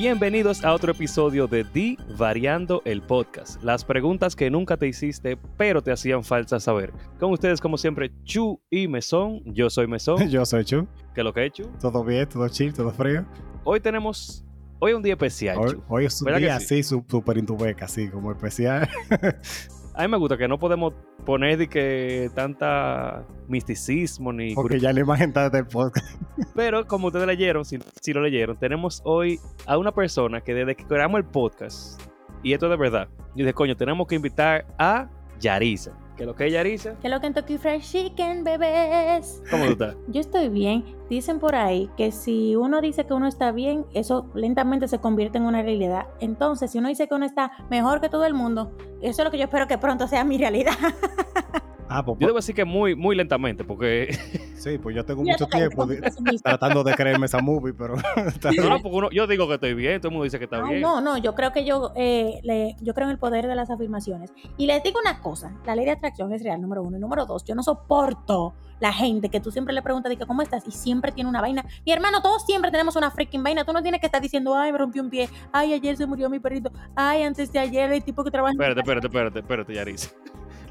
Bienvenidos a otro episodio de Di Variando el Podcast. Las preguntas que nunca te hiciste, pero te hacían falta saber. Con ustedes, como siempre, Chu y Mesón. Yo soy Mesón. Yo soy Chu. ¿Qué es lo que he hecho? Todo bien, todo chill, todo frío. Hoy tenemos. Hoy es un día especial. Hoy, Chu. hoy es un ¿Verdad que día sí? así, súper intubeca, así como especial. A mí me gusta que no podemos poner de que tanta misticismo ni. Porque ya la imagen está del podcast. Pero como ustedes leyeron, si, si lo leyeron, tenemos hoy a una persona que desde que creamos el podcast, y esto es de verdad, yo dije, coño, tenemos que invitar a Yarisa. ¿Qué es lo que es Yarisa? Que lo Kentucky Fried Chicken, bebés. ¿Cómo tú estás? Yo estoy bien. Dicen por ahí que si uno dice que uno está bien, eso lentamente se convierte en una realidad. Entonces, si uno dice que uno está mejor que todo el mundo, eso es lo que yo espero que pronto sea mi realidad. Ah, pues, Yo debo decir que muy, muy lentamente, porque sí, pues yo tengo mucho tiempo de- tratando de creerme esa movie, pero no, porque uno- yo digo que estoy bien, todo el mundo dice que está Ay, bien. no, no, yo creo que yo, eh, le- yo creo en el poder de las afirmaciones. Y les digo una cosa, la ley de atracción es real, número uno. Y número dos, yo no soporto la gente que tú siempre le preguntas que cómo estás y siempre tiene una vaina. Mi hermano, todos siempre tenemos una freaking vaina. Tú no tienes que estar diciendo, ay, me rompió un pie, ay, ayer se murió mi perrito, ay, antes de ayer el tipo que trabaja Espérate, casa". espérate, espérate, espérate, Yarisa.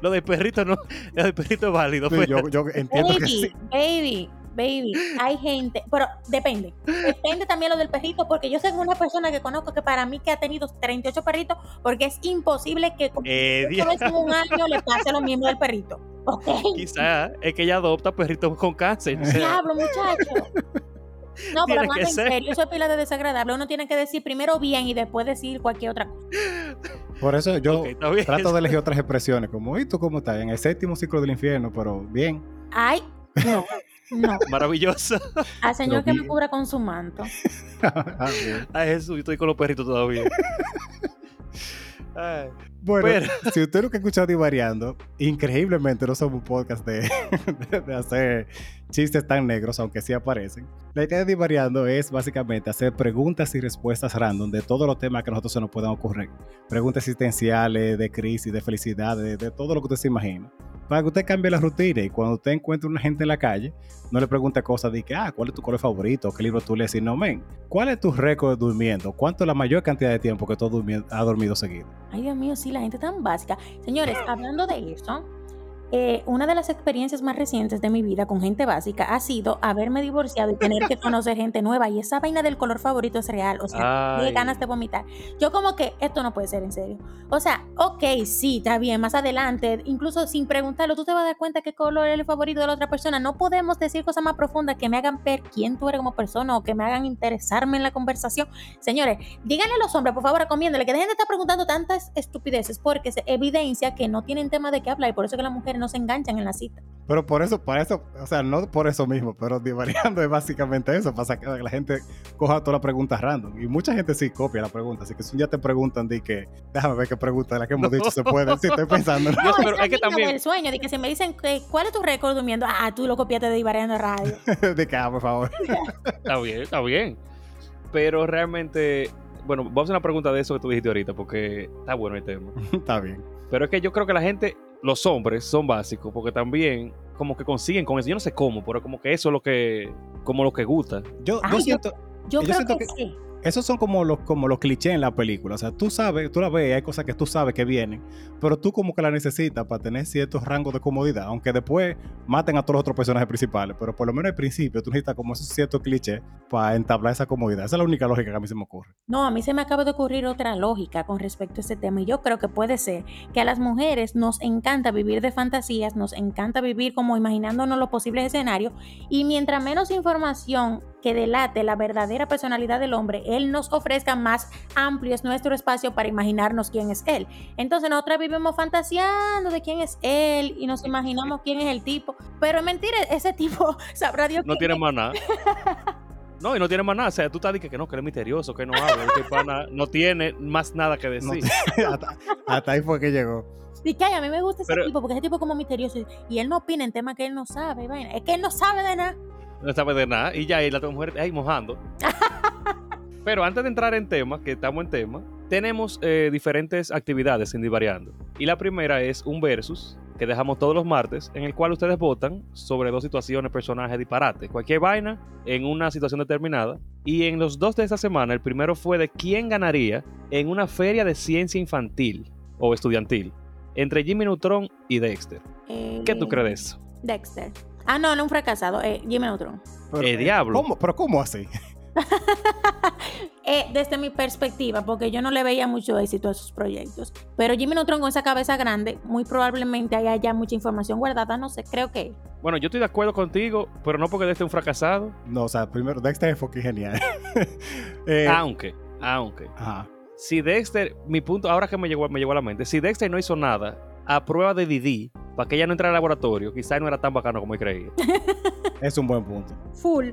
Lo del perrito no, lo del perrito es válido. Sí, espérate. yo, yo entiendo que Baby, sí. baby, baby, hay gente, pero depende. Depende también lo del perrito, porque yo soy una persona que conozco que para mí que ha tenido 38 perritos, porque es imposible que con Eh, en un año le pase lo mismo del perrito. ¿Ok? Quizá es que ella adopta perritos con cáncer. Diablo, muchacho. No, pero que en ser. serio, eso es pila de desagradable. Uno tiene que decir primero bien y después decir cualquier otra cosa. Por eso yo trato de elegir otras expresiones, como, ¿y tú cómo estás? En el séptimo ciclo del infierno, pero bien. Ay, no, no. Maravilloso. Al señor que me cubra con su manto. Ah. Ay, Jesús, yo estoy con los perritos todavía. Ay, Bueno, Pero- si usted nunca ha escuchado Divariando, increíblemente no somos un podcast de, de- de hacer chistes tan negros, aunque sí aparecen. La idea de Divariando es básicamente hacer preguntas y respuestas random de todos los temas que a nosotros se nos puedan ocurrir. Preguntas existenciales, de crisis, de felicidad, de, de todo lo que usted se imagina. Para que usted cambie la rutina y cuando usted encuentre una gente en la calle, no le pregunte cosas de que, ah, ¿cuál es tu color favorito? ¿Qué libro tú lees? Sino, men, ¿cuál es tu récord durmiendo? ¿Cuánto es la mayor cantidad de tiempo que tú has dormido seguido? Ay, Dios mío, sí, la gente tan básica. Señores, hablando de eso, eh, una de las experiencias más recientes de mi vida con gente básica ha sido haberme divorciado y tener que conocer gente nueva. Y esa vaina del color favorito es real. O sea, qué ganas de vomitar. Yo como que esto no puede ser en serio. O sea, ok, sí, está bien, más adelante, incluso sin preguntarlo, tú te vas a dar cuenta qué color es el favorito de la otra persona. No podemos decir cosas más profundas que me hagan ver quién tú eres como persona o que me hagan interesarme en la conversación. Señores, díganle a los hombres, por favor, recomiéndale que dejen de estar preguntando tantas estupideces porque se evidencia que no tienen tema de qué hablar y por eso que las mujeres no se enganchan en la cita. Pero por eso, para eso, o sea, no por eso mismo, pero divariando es básicamente eso, para que la gente coja todas las preguntas random. Y mucha gente sí copia la pregunta, así que si un día te preguntan, di que, déjame ver qué pregunta de la que hemos dicho se puede. Sí, estoy pensando. No, esa es que también- del sueño, de que si me dicen que, cuál es tu récord durmiendo, ah, tú lo copiaste de Divariando Radio. de que, ah, por favor. Está bien, está bien. Pero realmente, bueno, vamos a hacer una pregunta de eso que tú dijiste ahorita, porque está bueno el tema. Está bien. Pero es que yo creo que la gente, los hombres, son básicos, porque también como que consiguen con eso. Yo no sé cómo, pero como que eso es lo que, como lo que gusta. Yo, Ay, yo yo- siento, Yo Yo creo siento que, que- sí. Esos son como los, como los clichés en la película. O sea, tú sabes, tú la ves, hay cosas que tú sabes que vienen, pero tú como que la necesitas para tener ciertos rangos de comodidad, aunque después maten a todos los otros personajes principales, pero por lo menos al principio tú necesitas como esos ciertos clichés para entablar esa comodidad. Esa es la única lógica que a mí se me ocurre. No, a mí se me acaba de ocurrir otra lógica con respecto a ese tema y yo creo que puede ser que a las mujeres nos encanta vivir de fantasías, nos encanta vivir como imaginándonos los posibles escenarios y mientras menos información que delate la verdadera personalidad del hombre, él nos ofrezca más amplio es nuestro espacio para imaginarnos quién es él. Entonces nosotras vivimos fantaseando de quién es él y nos imaginamos quién es el tipo, pero es mentira, ese tipo sabrá Dios No tiene más nada. No, y no tiene más nada. O sea, tú estás diciendo que no, que él es misterioso, que no habla. este pana no tiene más nada que No decir. hasta, hasta ahí fue que llegó. Y que a mí me gusta ese Pero- tipo, porque ese tipo es como misterioso y- y él no opina en temas que él no sabe. vaina. Es que él no sabe de nada. No sabe de nada. Y ya, y la mujer ahí mojando. Pero antes de entrar en tema, que estamos en tema, tenemos eh, diferentes actividades en Divariando. Y la primera es un versus que dejamos todos los martes, en el cual ustedes votan sobre dos situaciones, personajes, disparates, cualquier vaina en una situación determinada. Y en los dos de esta semana, el primero fue de quién ganaría en una feria de ciencia infantil o estudiantil entre Jimmy Neutron y Dexter. ¿Qué tú Eh, crees de eso? Dexter. Ah, no, no un fracasado. Eh, Jimmy Neutron. Pero, Eh, diablo. ¿cómo? ¿Pero cómo así? Eh, desde mi perspectiva, porque yo no le veía mucho éxito a sus proyectos. Pero Jimmy Neutron con esa cabeza grande, muy probablemente haya mucha información guardada. No sé, creo que. Bueno, yo estoy de acuerdo contigo, pero no porque Dexter es un fracasado, No, o sea, primero, Dexter es fucking genial. Eh, aunque, aunque. ajá. Si Dexter, mi punto, ahora que me llegó, me llegó a la mente, si Dexter no hizo nada a prueba de Didi para que ella no entrara al laboratorio, quizás no era tan bacano como él creía. Es un buen punto. Full.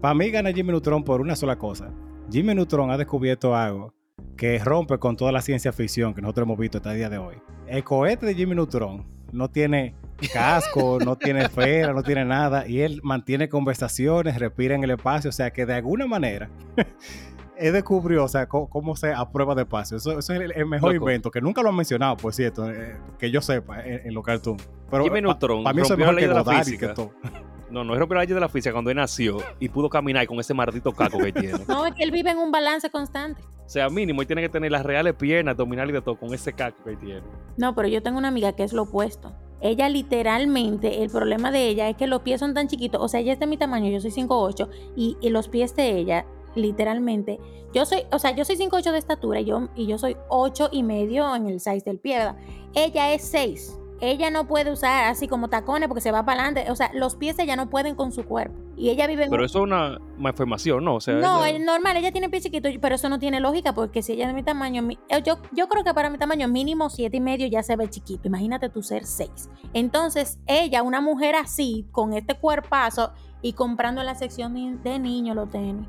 Para mí gana Jimmy Neutron por una sola cosa. Jimmy Neutron ha descubierto algo que rompe con toda la ciencia ficción que nosotros hemos visto hasta el día de hoy. El cohete de Jimmy Neutron no tiene casco, no tiene esfera, no tiene nada, y él mantiene conversaciones, respira en el espacio, o sea que de alguna manera él descubrió, o sea, cómo se aprueba de espacio. Eso, eso es el, el mejor Loco. invento, que nunca lo han mencionado, por cierto, eh, que yo sepa, en, en los cartoons. Pero Jimmy para Neutron mí eso es rompió la ley que de la Godard y física. que todo. No, no es romper la ley de la física cuando él nació y pudo caminar con ese maldito caco que él tiene. No, es que él vive en un balance constante. O sea, mínimo, él tiene que tener las reales piernas, abdominales y de todo con ese caco que él tiene. No, pero yo tengo una amiga que es lo opuesto. Ella literalmente, el problema de ella es que los pies son tan chiquitos. O sea, ella es de mi tamaño, yo soy 5'8 y, y los pies de ella, literalmente, yo soy, o sea, yo soy 5'8 de estatura y yo, y yo soy 8 y medio en el size del pie, ¿verdad? Ella es 6. Ella no puede usar así como tacones porque se va para adelante. O sea, los pies ella no pueden con su cuerpo. Y ella vive en Pero un- eso es una malformación, ¿no? O sea, no, ella- es normal, ella tiene pies chiquitos, pero eso no tiene lógica porque si ella es de mi tamaño, mi- eh, yo, yo creo que para mi tamaño mínimo siete y medio ya se ve chiquito. Imagínate tú ser seis. Entonces, ella, una mujer así, con este cuerpazo y comprando en la sección de niños los tenis.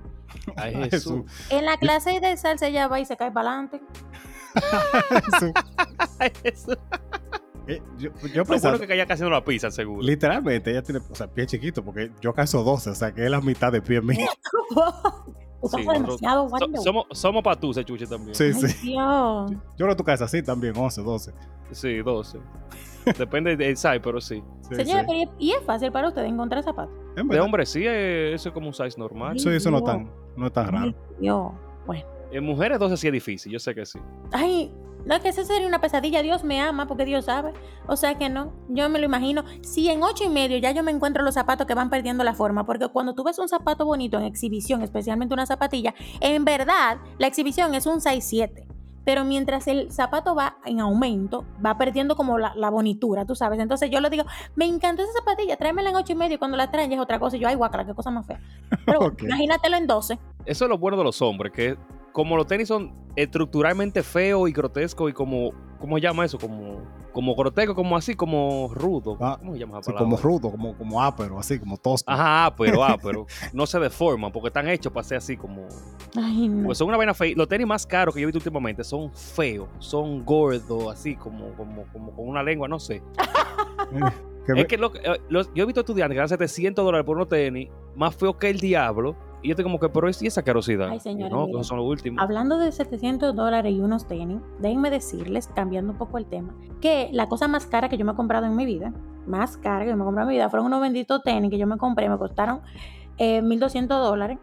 Ay, Jesús. Jesús. En la clase de salsa ella va y se cae para adelante. Jesús. Ay, Jesús. Eh, yo, yo pensaba- bueno que caía casi haciendo la pizza, seguro. Literalmente, ella tiene, o sea, pie chiquito, porque yo calzo 12, o sea, que es la mitad de pie mío. Sí, demasiado So- somos somos patuse, chuche también. Sí, Ay, sí. Dios. Yo creo que tú calzas así también, 11, 12. Sí, 12. Depende del size, pero sí. Sí, Señora, sí. y es fácil para usted encontrar zapatos. En De hombre sí, eh, eso es como un size normal. sí, eso no es tan, no es tan raro. Dios. Bueno. En mujeres 12 sí es difícil, yo sé que sí. Ay, no es que eso sería una pesadilla. Dios me ama porque Dios sabe. O sea que no, yo me lo imagino. Si en ocho y medio ya yo me encuentro los zapatos que van perdiendo la forma, porque cuando tú ves un zapato bonito en exhibición, especialmente una zapatilla, en verdad la exhibición es un 6-7. Pero mientras el zapato va en aumento, va perdiendo como la, la bonitura, tú sabes. Entonces yo le digo, me encantó esa zapatilla, tráemela en ocho y medio. Y cuando la traen ya es otra cosa. Y yo, ay, guacala, qué cosa más fea. Pero imagínatelo en 12. Eso es lo bueno de los hombres, que como los tenis son estructuralmente feos y grotescos y como, ¿cómo se llama eso? Como, como grotesco, como así, como rudo. Ah, ¿Cómo se llama esa Sí, palabra? como rudo, como, como ápero, así, como tosco. Ajá, pero, ah, pero no se deforman porque están hechos para ser así como... Ay, no. Pues son una vaina fea. Los tenis más caros que yo he visto últimamente son feos, son gordos, así como, como, como con una lengua, no sé. Es que lo que- eh, los- yo he visto estudiantes que dan 700 dólares por unos tenis más feos que el diablo. Y yo estoy como que, pero es y esa carosidad. Ay, señores, no, mira. son los últimos. Hablando de 700 dólares y unos tenis, déjenme decirles, cambiando un poco el tema, que la cosa más cara que yo me he comprado en mi vida, más cara que yo me he comprado en mi vida, fueron unos benditos tenis que yo me compré, me costaron eh, 1.200 dólares.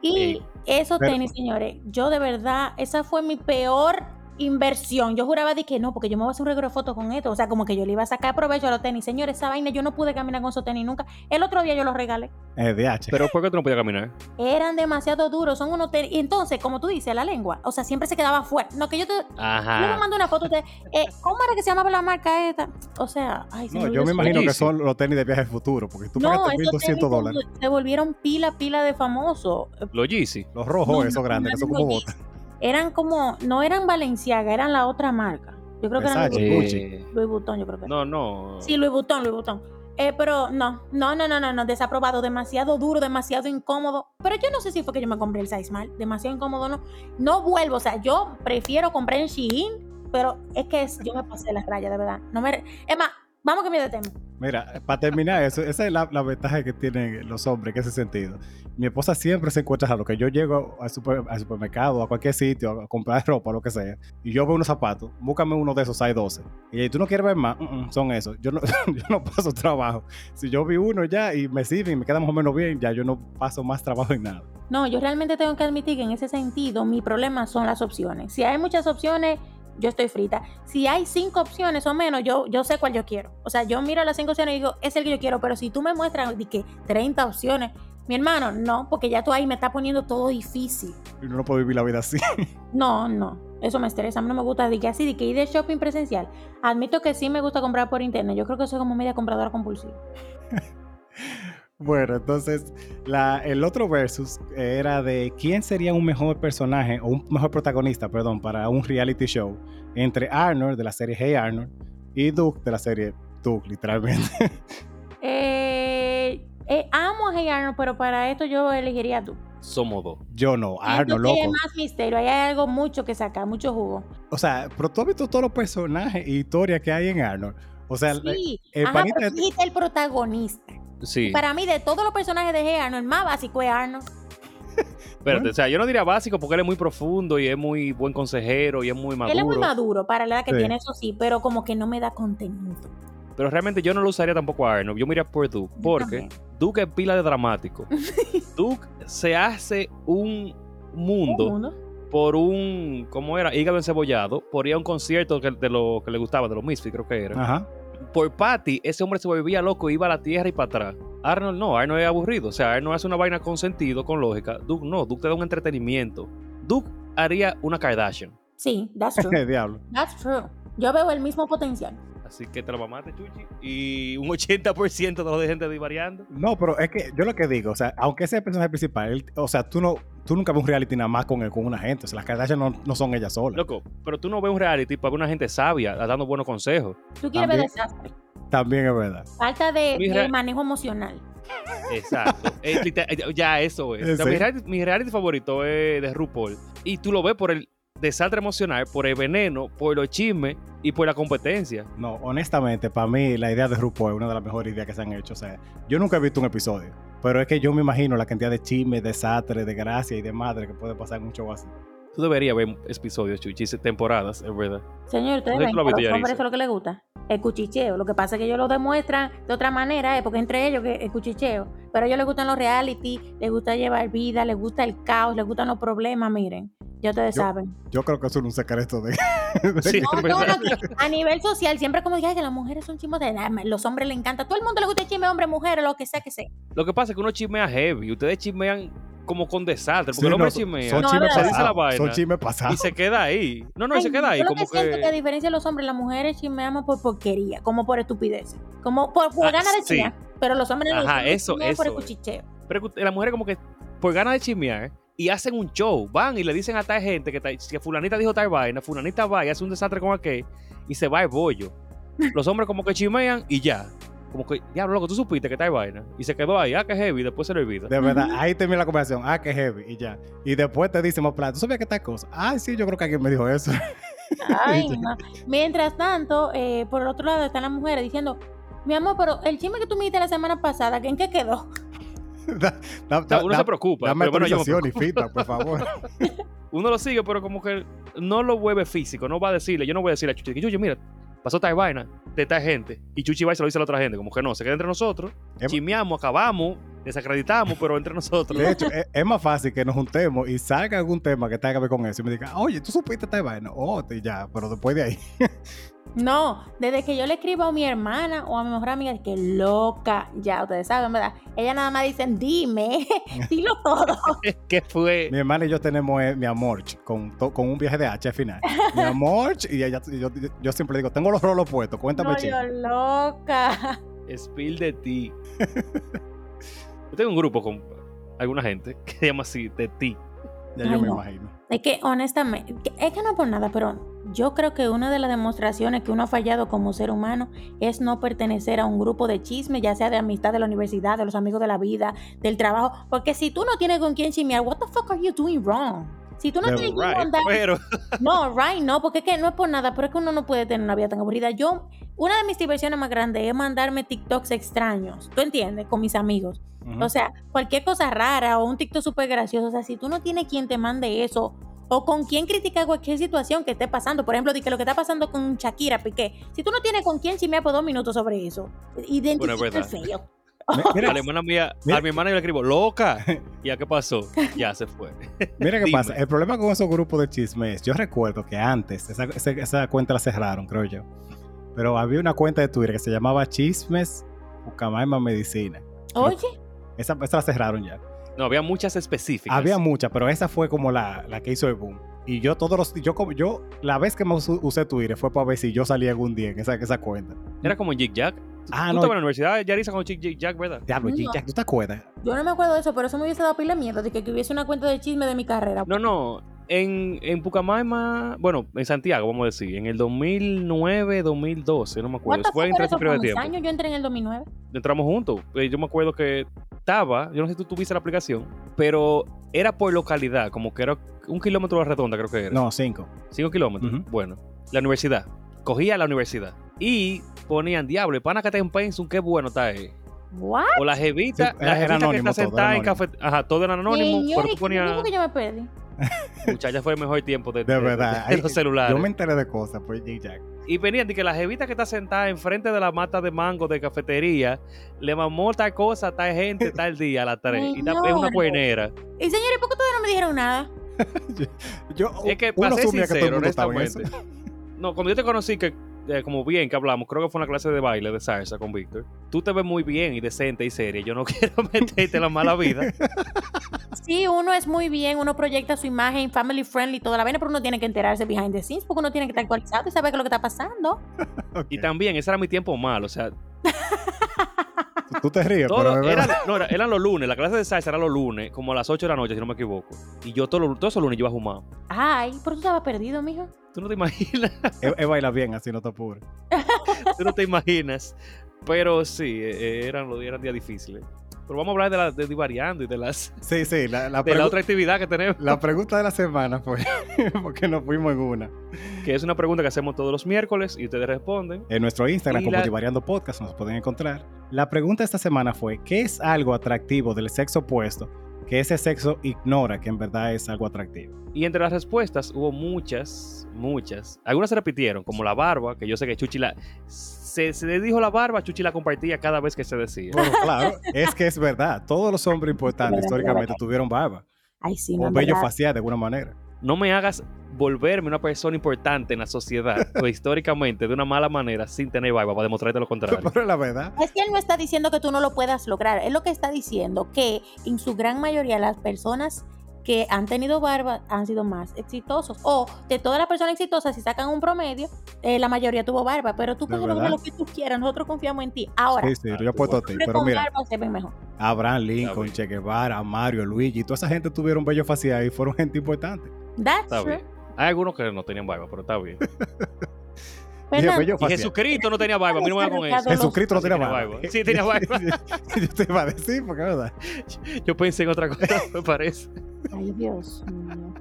Y esos Pero- tenis, señores, yo de verdad, esa fue mi peor inversión. Yo juraba de que no, porque yo me voy a hacer un regalo de fotos con esto. O sea, como que yo le iba a sacar provecho a los tenis. Señores, esa vaina yo no pude caminar con esos tenis nunca. El otro día yo los regalé. eh, DH. Pero ¿por qué tú no podías caminar? Eran demasiado duros, son unos tenis. Y entonces, como tú dices, la lengua, o sea, siempre se quedaba fuera. No, que yo te. Yo me Ajá. mando una foto de. eh, ¿Cómo era que se llamaba la marca esta? O sea, ay, se no, yo me imagino que son los tenis de viaje futuro, porque tú No, pagaste esos 1.200 tenis dólares. se, volvieron pila, pila de famosos. Los Yeezy. Los rojos, No, esos no, grandes, que son no, como no, botas. Eran como. No eran Valenciaga, eran la otra marca. Yo creo que eran. Louis. Eh, Louis Vuitton, yo creo que. no, no. Sí, Louis Vuitton, Louis Vuitton. Eh, pero no, no, no, no, no, no, desaprobado, demasiado duro, demasiado incómodo. Pero yo no sé si fue que yo me compré el size mal, demasiado incómodo, no. No vuelvo, o sea, yo prefiero comprar en Shein, pero es que es- yo me pasé las rayas, de verdad. No me, es más, vamos a cambiar de tema. Mira, para terminar eso, esa es la, la ventaja que tienen los hombres en ese sentido. Mi esposa siempre se encuentra a lo que yo llego al, super- al supermercado, a cualquier sitio, a comprar ropa, lo que sea, y yo veo unos zapatos, búscame uno de esos, hay 12. Y ¿tú no quieres ver más? "Mm, mm, son esos. Yo no, paso trabajo. Si yo vi uno ya y me sirve y me queda más o menos bien, ya yo no paso más trabajo en nada. No, yo realmente tengo que admitir que en ese sentido mi problema son las opciones. Si hay muchas opciones, yo estoy frita. Si hay cinco opciones o menos, yo, sé cuál yo quiero. O sea, yo miro las cinco opciones y digo, es el que yo quiero, pero si tú me muestras que 30 opciones, mi hermano, no, porque ya tú ahí me estás poniendo todo difícil. Y no puede vivir la vida así. No, no, eso me estresa. A mí no me gusta de que así, de que ir de shopping presencial. Admito que sí me gusta comprar por internet. Yo creo que soy como media compradora compulsiva. Bueno, entonces la, el otro versus era de quién sería un mejor personaje o un mejor protagonista, perdón, para un reality show entre Arnold de la serie Hey Arnold y Duke de la serie Duke, literalmente. Eh, eh, amo a Hey Arnold, pero para esto yo elegiría a tú. Somos dos. Yo no, Arnold, loco. más misterio, ahí hay algo mucho que sacar, mucho jugo. O sea, pero tú has visto todos los personajes y historias que hay en Arnold. O sea, Sí, el ajá, panita pero de- dijiste el protagonista. Sí. Para mí, de todos los personajes de Hey Arnold, el más básico es Arnold. Espérate, o sea, yo no diría básico porque él es muy profundo y es muy buen consejero y es muy maduro. Él es muy maduro para la edad que Sí. tiene, eso sí, pero como que no me da contenido. Pero realmente yo no lo usaría tampoco a Arnold. Yo miraría por Duke. Porque también. Duke es pila de dramático. Duke se hace un mundo Un mundo. por un, ¿cómo era? Hígado encebollado, por ir a un concierto que, de lo que le gustaba, de los Misfits creo que era. Ajá. Por Patty, ese hombre se volvía loco, iba a la tierra y para atrás. Arnold no, Arnold es aburrido. O sea, Arnold hace una vaina con sentido, con lógica. Duke no, Duke te da un entretenimiento. Duke haría una Kardashian. Sí, that's true. Diablo. That's true. Yo veo el mismo potencial. Así que te lo mamaste, Chuchi. Y un 80% de los de gente divariando. No, pero es que yo lo que digo, o sea, aunque sea el personaje principal, él- o sea, tú no, tú nunca ves un reality nada más con, con una gente. O sea, las Kardashian no, no son ellas solas. Loco, pero tú no ves un reality para ver una gente sabia dando buenos consejos. Tú quieres ver También. desastre. También es verdad. Falta de, manejo emocional. Exacto. Eh, ya eso es. O sea, Sí. mi, reality, mi reality favorito es de RuPaul. Y tú lo ves por el desastre emocional, por el veneno, por los chismes y por la competencia. No, honestamente, para mí la idea de RuPaul es una de las mejores ideas que se han hecho. O sea, yo nunca he visto un episodio, pero es que yo me imagino la cantidad de chismes, desastres, de gracia y de madre que puede pasar en un show así. Tú deberías ver episodios, Chuchi, temporadas, es verdad. Señor, ustedes ven a los hombres eso es lo que les gusta. El cuchicheo. Lo que pasa es que ellos lo demuestran de otra manera, eh, porque entre ellos que el cuchicheo. Pero a ellos les gustan los reality, les gusta llevar vida, les gusta el caos, les gustan los problemas, miren. Ya ustedes Yo- saben. Yo creo que eso es un secreto de... Sí, No, no, no, que a nivel social, siempre como digan que las mujeres son chismos de los hombres les encanta. A todo el mundo le gusta el chisme, hombre, mujer, lo que sea que sea. Lo que pasa es que uno chismea heavy. Ustedes chismean como con desastre. Porque Sí, el hombre no, chismea. son chismes no, no. se dice la pasados. Son chismes y pasados. se queda ahí. No, no, y se queda ahí. yo lo Como que siento que... que a diferencia de los hombres, las mujeres chismeamos por porquería, como por estupideces, como por, por Ah, ganas de sí. Pero los hombres no, los Ajá, hombres eso, chismean por el eso cuchicheo. Pero que las mujeres como que por ganas de chismear y hacen un show, van y le dicen a tal gente que, que fulanita dijo tal vaina, fulanita va y hace un desastre con aquel y se va el bollo. Los hombres como que chismean y ya. Como que, diablo, loco, tú supiste que tal vaina. Y se quedó ahí, ah, que heavy, después se le olvida. De verdad, ahí termina la conversación. Ah, qué heavy. Y ya. Y después te dicen más plata. ¿Tú sabías que tal cosa? Ah, sí, yo creo que alguien me dijo eso. Ay, no. Mientras tanto, eh, por el otro lado están las mujeres diciendo, mi amor, pero el chisme que tú me diste la semana pasada, ¿en qué quedó? Da- da- O sea, uno da- se preocupa. Dame pero bueno, yo me y feedback, por favor. uno lo sigue, pero como que no lo vuelve físico, no va a decirle, yo no voy a decirle a Chuchi, que Chuchi, mira, pasó tal vaina de tal gente, y Chuchi va y se lo dice a la otra gente, como que no, se queda entre nosotros, Em- chismeamos, acabamos, desacreditamos, pero entre nosotros. De hecho, es, es más fácil que nos juntemos y salga algún tema que tenga que ver con eso y me diga, oye, ¿tú supiste esta vaina? Oh, y ya, pero después de ahí. No, desde que yo le escribo a mi hermana o a mi mejor amiga, que loca, ya ustedes saben, ¿verdad? Ella nada más dicen, dime, dilo todo. ¿Qué fue? Mi hermana y yo tenemos eh, mi amor con, to- con un viaje de H al final. Mi amor, y ella, y yo, yo siempre digo, tengo los rolos puestos, cuéntame No, chico. yo loca. Spill de ti. Yo tengo un grupo con alguna gente que se llama así, de ti. Ya yo me no. imagino. Es que honestamente, que- es que no por nada, pero yo creo que una de las demostraciones que uno ha fallado como ser humano es no pertenecer a un grupo de chisme, ya sea de amistad de la universidad, de los amigos de la vida, del trabajo. Porque si tú no tienes con quién chismear, what the fuck are you doing wrong? Si tú no tienes Right, mandar... pero No, right, no, porque es que no es por nada, pero es que uno no puede tener una vida tan aburrida. Yo, una de mis diversiones más grandes es mandarme TikToks extraños, ¿tú entiendes? Con mis amigos. O sea, cualquier cosa rara o un TikTok súper gracioso. O sea, si tú no tienes quien te mande eso o con quien criticar cualquier situación que esté pasando, por ejemplo, de que lo que está pasando con Shakira Piqué, si tú no tienes con quien chismear por dos minutos sobre eso, identifica el feo. Mi- a Mira, la hermana mía, Mira. a mi hermana yo le escribo, loca. ¿Y ya qué pasó? Ya se fue. mira qué Dime. pasa. El problema con esos grupos de chismes, yo recuerdo que antes esa, esa- esa cuenta la cerraron, creo yo. Pero había una cuenta de Twitter que se llamaba Chismes Ucamaima Medicina. Oye, Esa, esa la cerraron ya. No, había muchas específicas. Había muchas, pero esa fue como la, la que hizo el boom. Y yo todos los yo como yo la vez que más usé Twitter fue para ver si yo salía algún día en esa, esa cuenta. Era como Jig Jack. Ah, tú no. estabas en la universidad, Yarisa, con Jig Jack, ¿verdad? Diablo, No. G-Jack, ¿tú te acuerdas? yo no me acuerdo de eso, pero eso me hubiese dado pila de miedo de que, que hubiese una cuenta de chisme de mi carrera. No, no. En, en Pucamaima, bueno, en Santiago, vamos a decir, en el 2009, 2012, no me acuerdo. Fue entre ese periodo de tiempo. años, yo entré en el 2009. Entramos juntos. Eh, Yo me acuerdo que estaba, yo no sé si tú tuviste la aplicación, pero era por localidad, como que era un kilómetro a la redonda, creo que era. No, cinco. Cinco kilómetros. Ujú. Bueno, la universidad. Cogía la universidad. Y ponían, diablo, el pana que está en Pensum, qué bueno está ahí. ¿What? O la jevita, Sí, la jevita que está sentada era en café. Ajá, todo era anónimo, Señor, pero ¿y tú qué ponías. que yo me perdí? Muchacha, fue el mejor tiempo de, De verdad. de Ay, los celulares. Yo me enteré de cosas por G-Jack. Y venían de que la jevita que está sentada enfrente de la mata de mango de cafetería le mamó tal cosa, tal gente, tal día a las 3. Y ta- es una cuernera. Y señores, ¿por qué ustedes no me dijeron nada? Yo, Es que, para ser que sincero, honestamente. No, cuando yo te conocí, que eh, como bien que hablamos, creo que fue una clase de baile de salsa con Víctor. Tú te ves muy bien y decente y seria. Yo no quiero meterte en la mala vida. Sí, uno es muy bien, uno proyecta su imagen family friendly, toda la vaina, pero uno tiene que enterarse behind the scenes porque uno tiene que estar actualizado y saber qué es lo que está pasando. Ok. Y también, ese era mi tiempo mal. O sea, Tú te ríes, todo pero era- no, era- eran los lunes. La clase de salsa era los lunes, como a las 8 de la noche, si no me equivoco. Y yo todos los todos esos lunes yo iba a fumar. Ay, pero tú estabas perdido, mijo. Tú no te imaginas. Él, él baila bien, así no te apures. Tú no te imaginas. Pero sí, eh, eran los días, eran días difíciles. Pero vamos a hablar de, la, de divariando y de, las, Sí, sí, la, la, de otra actividad que tenemos. la pregunta de la semana fue porque nos fuimos en una. Que es una pregunta que hacemos todos los miércoles y ustedes responden. En nuestro Instagram, como la- Divariando Podcast, nos pueden encontrar. La pregunta esta semana fue: ¿qué es algo atractivo del sexo opuesto que ese sexo ignora que en verdad es algo atractivo? Y entre las respuestas hubo muchas, muchas. Algunas se repitieron, como la barba, que yo sé que Chuchi la... Se, se le dijo la barba, Chuchi la compartía cada vez que se decía. Bueno, claro, es que es verdad. Todos los hombres importantes históricamente tuvieron barba Ay, sí, no o verdad. facial de alguna manera. No me hagas volverme una persona importante en la sociedad o históricamente de una mala manera sin tener barba para demostrarte lo contrario. Pero la verdad, Es que él no está diciendo que tú no lo puedas lograr. Él lo que está diciendo que en su gran mayoría las personas que han tenido barba han sido más exitosos. O de todas las personas exitosas, si sacan un promedio, eh, la mayoría tuvo barba. Pero tú ¿De puedes lograr lo que tú quieras. Nosotros confiamos en ti. Ahora, sí, sí, yo he puesto a ti. hombres Pero con mira, barba se ven mejor. Abraham Lincoln. Che Guevara, Mario, Luigi, toda esa gente tuvieron vello facial y fueron gente importante. That's Está true. bien. Hay algunos que no tenían barba, pero está bien. Dije Y facial. Jesucristo no tenía barba, a mí no me hagan con eso. Jesucristo no tenía barba. Sí tenía barba. yo te iba a decir, porque es verdad. Yo pensé en otra cosa, me parece. Ay, Dios mío.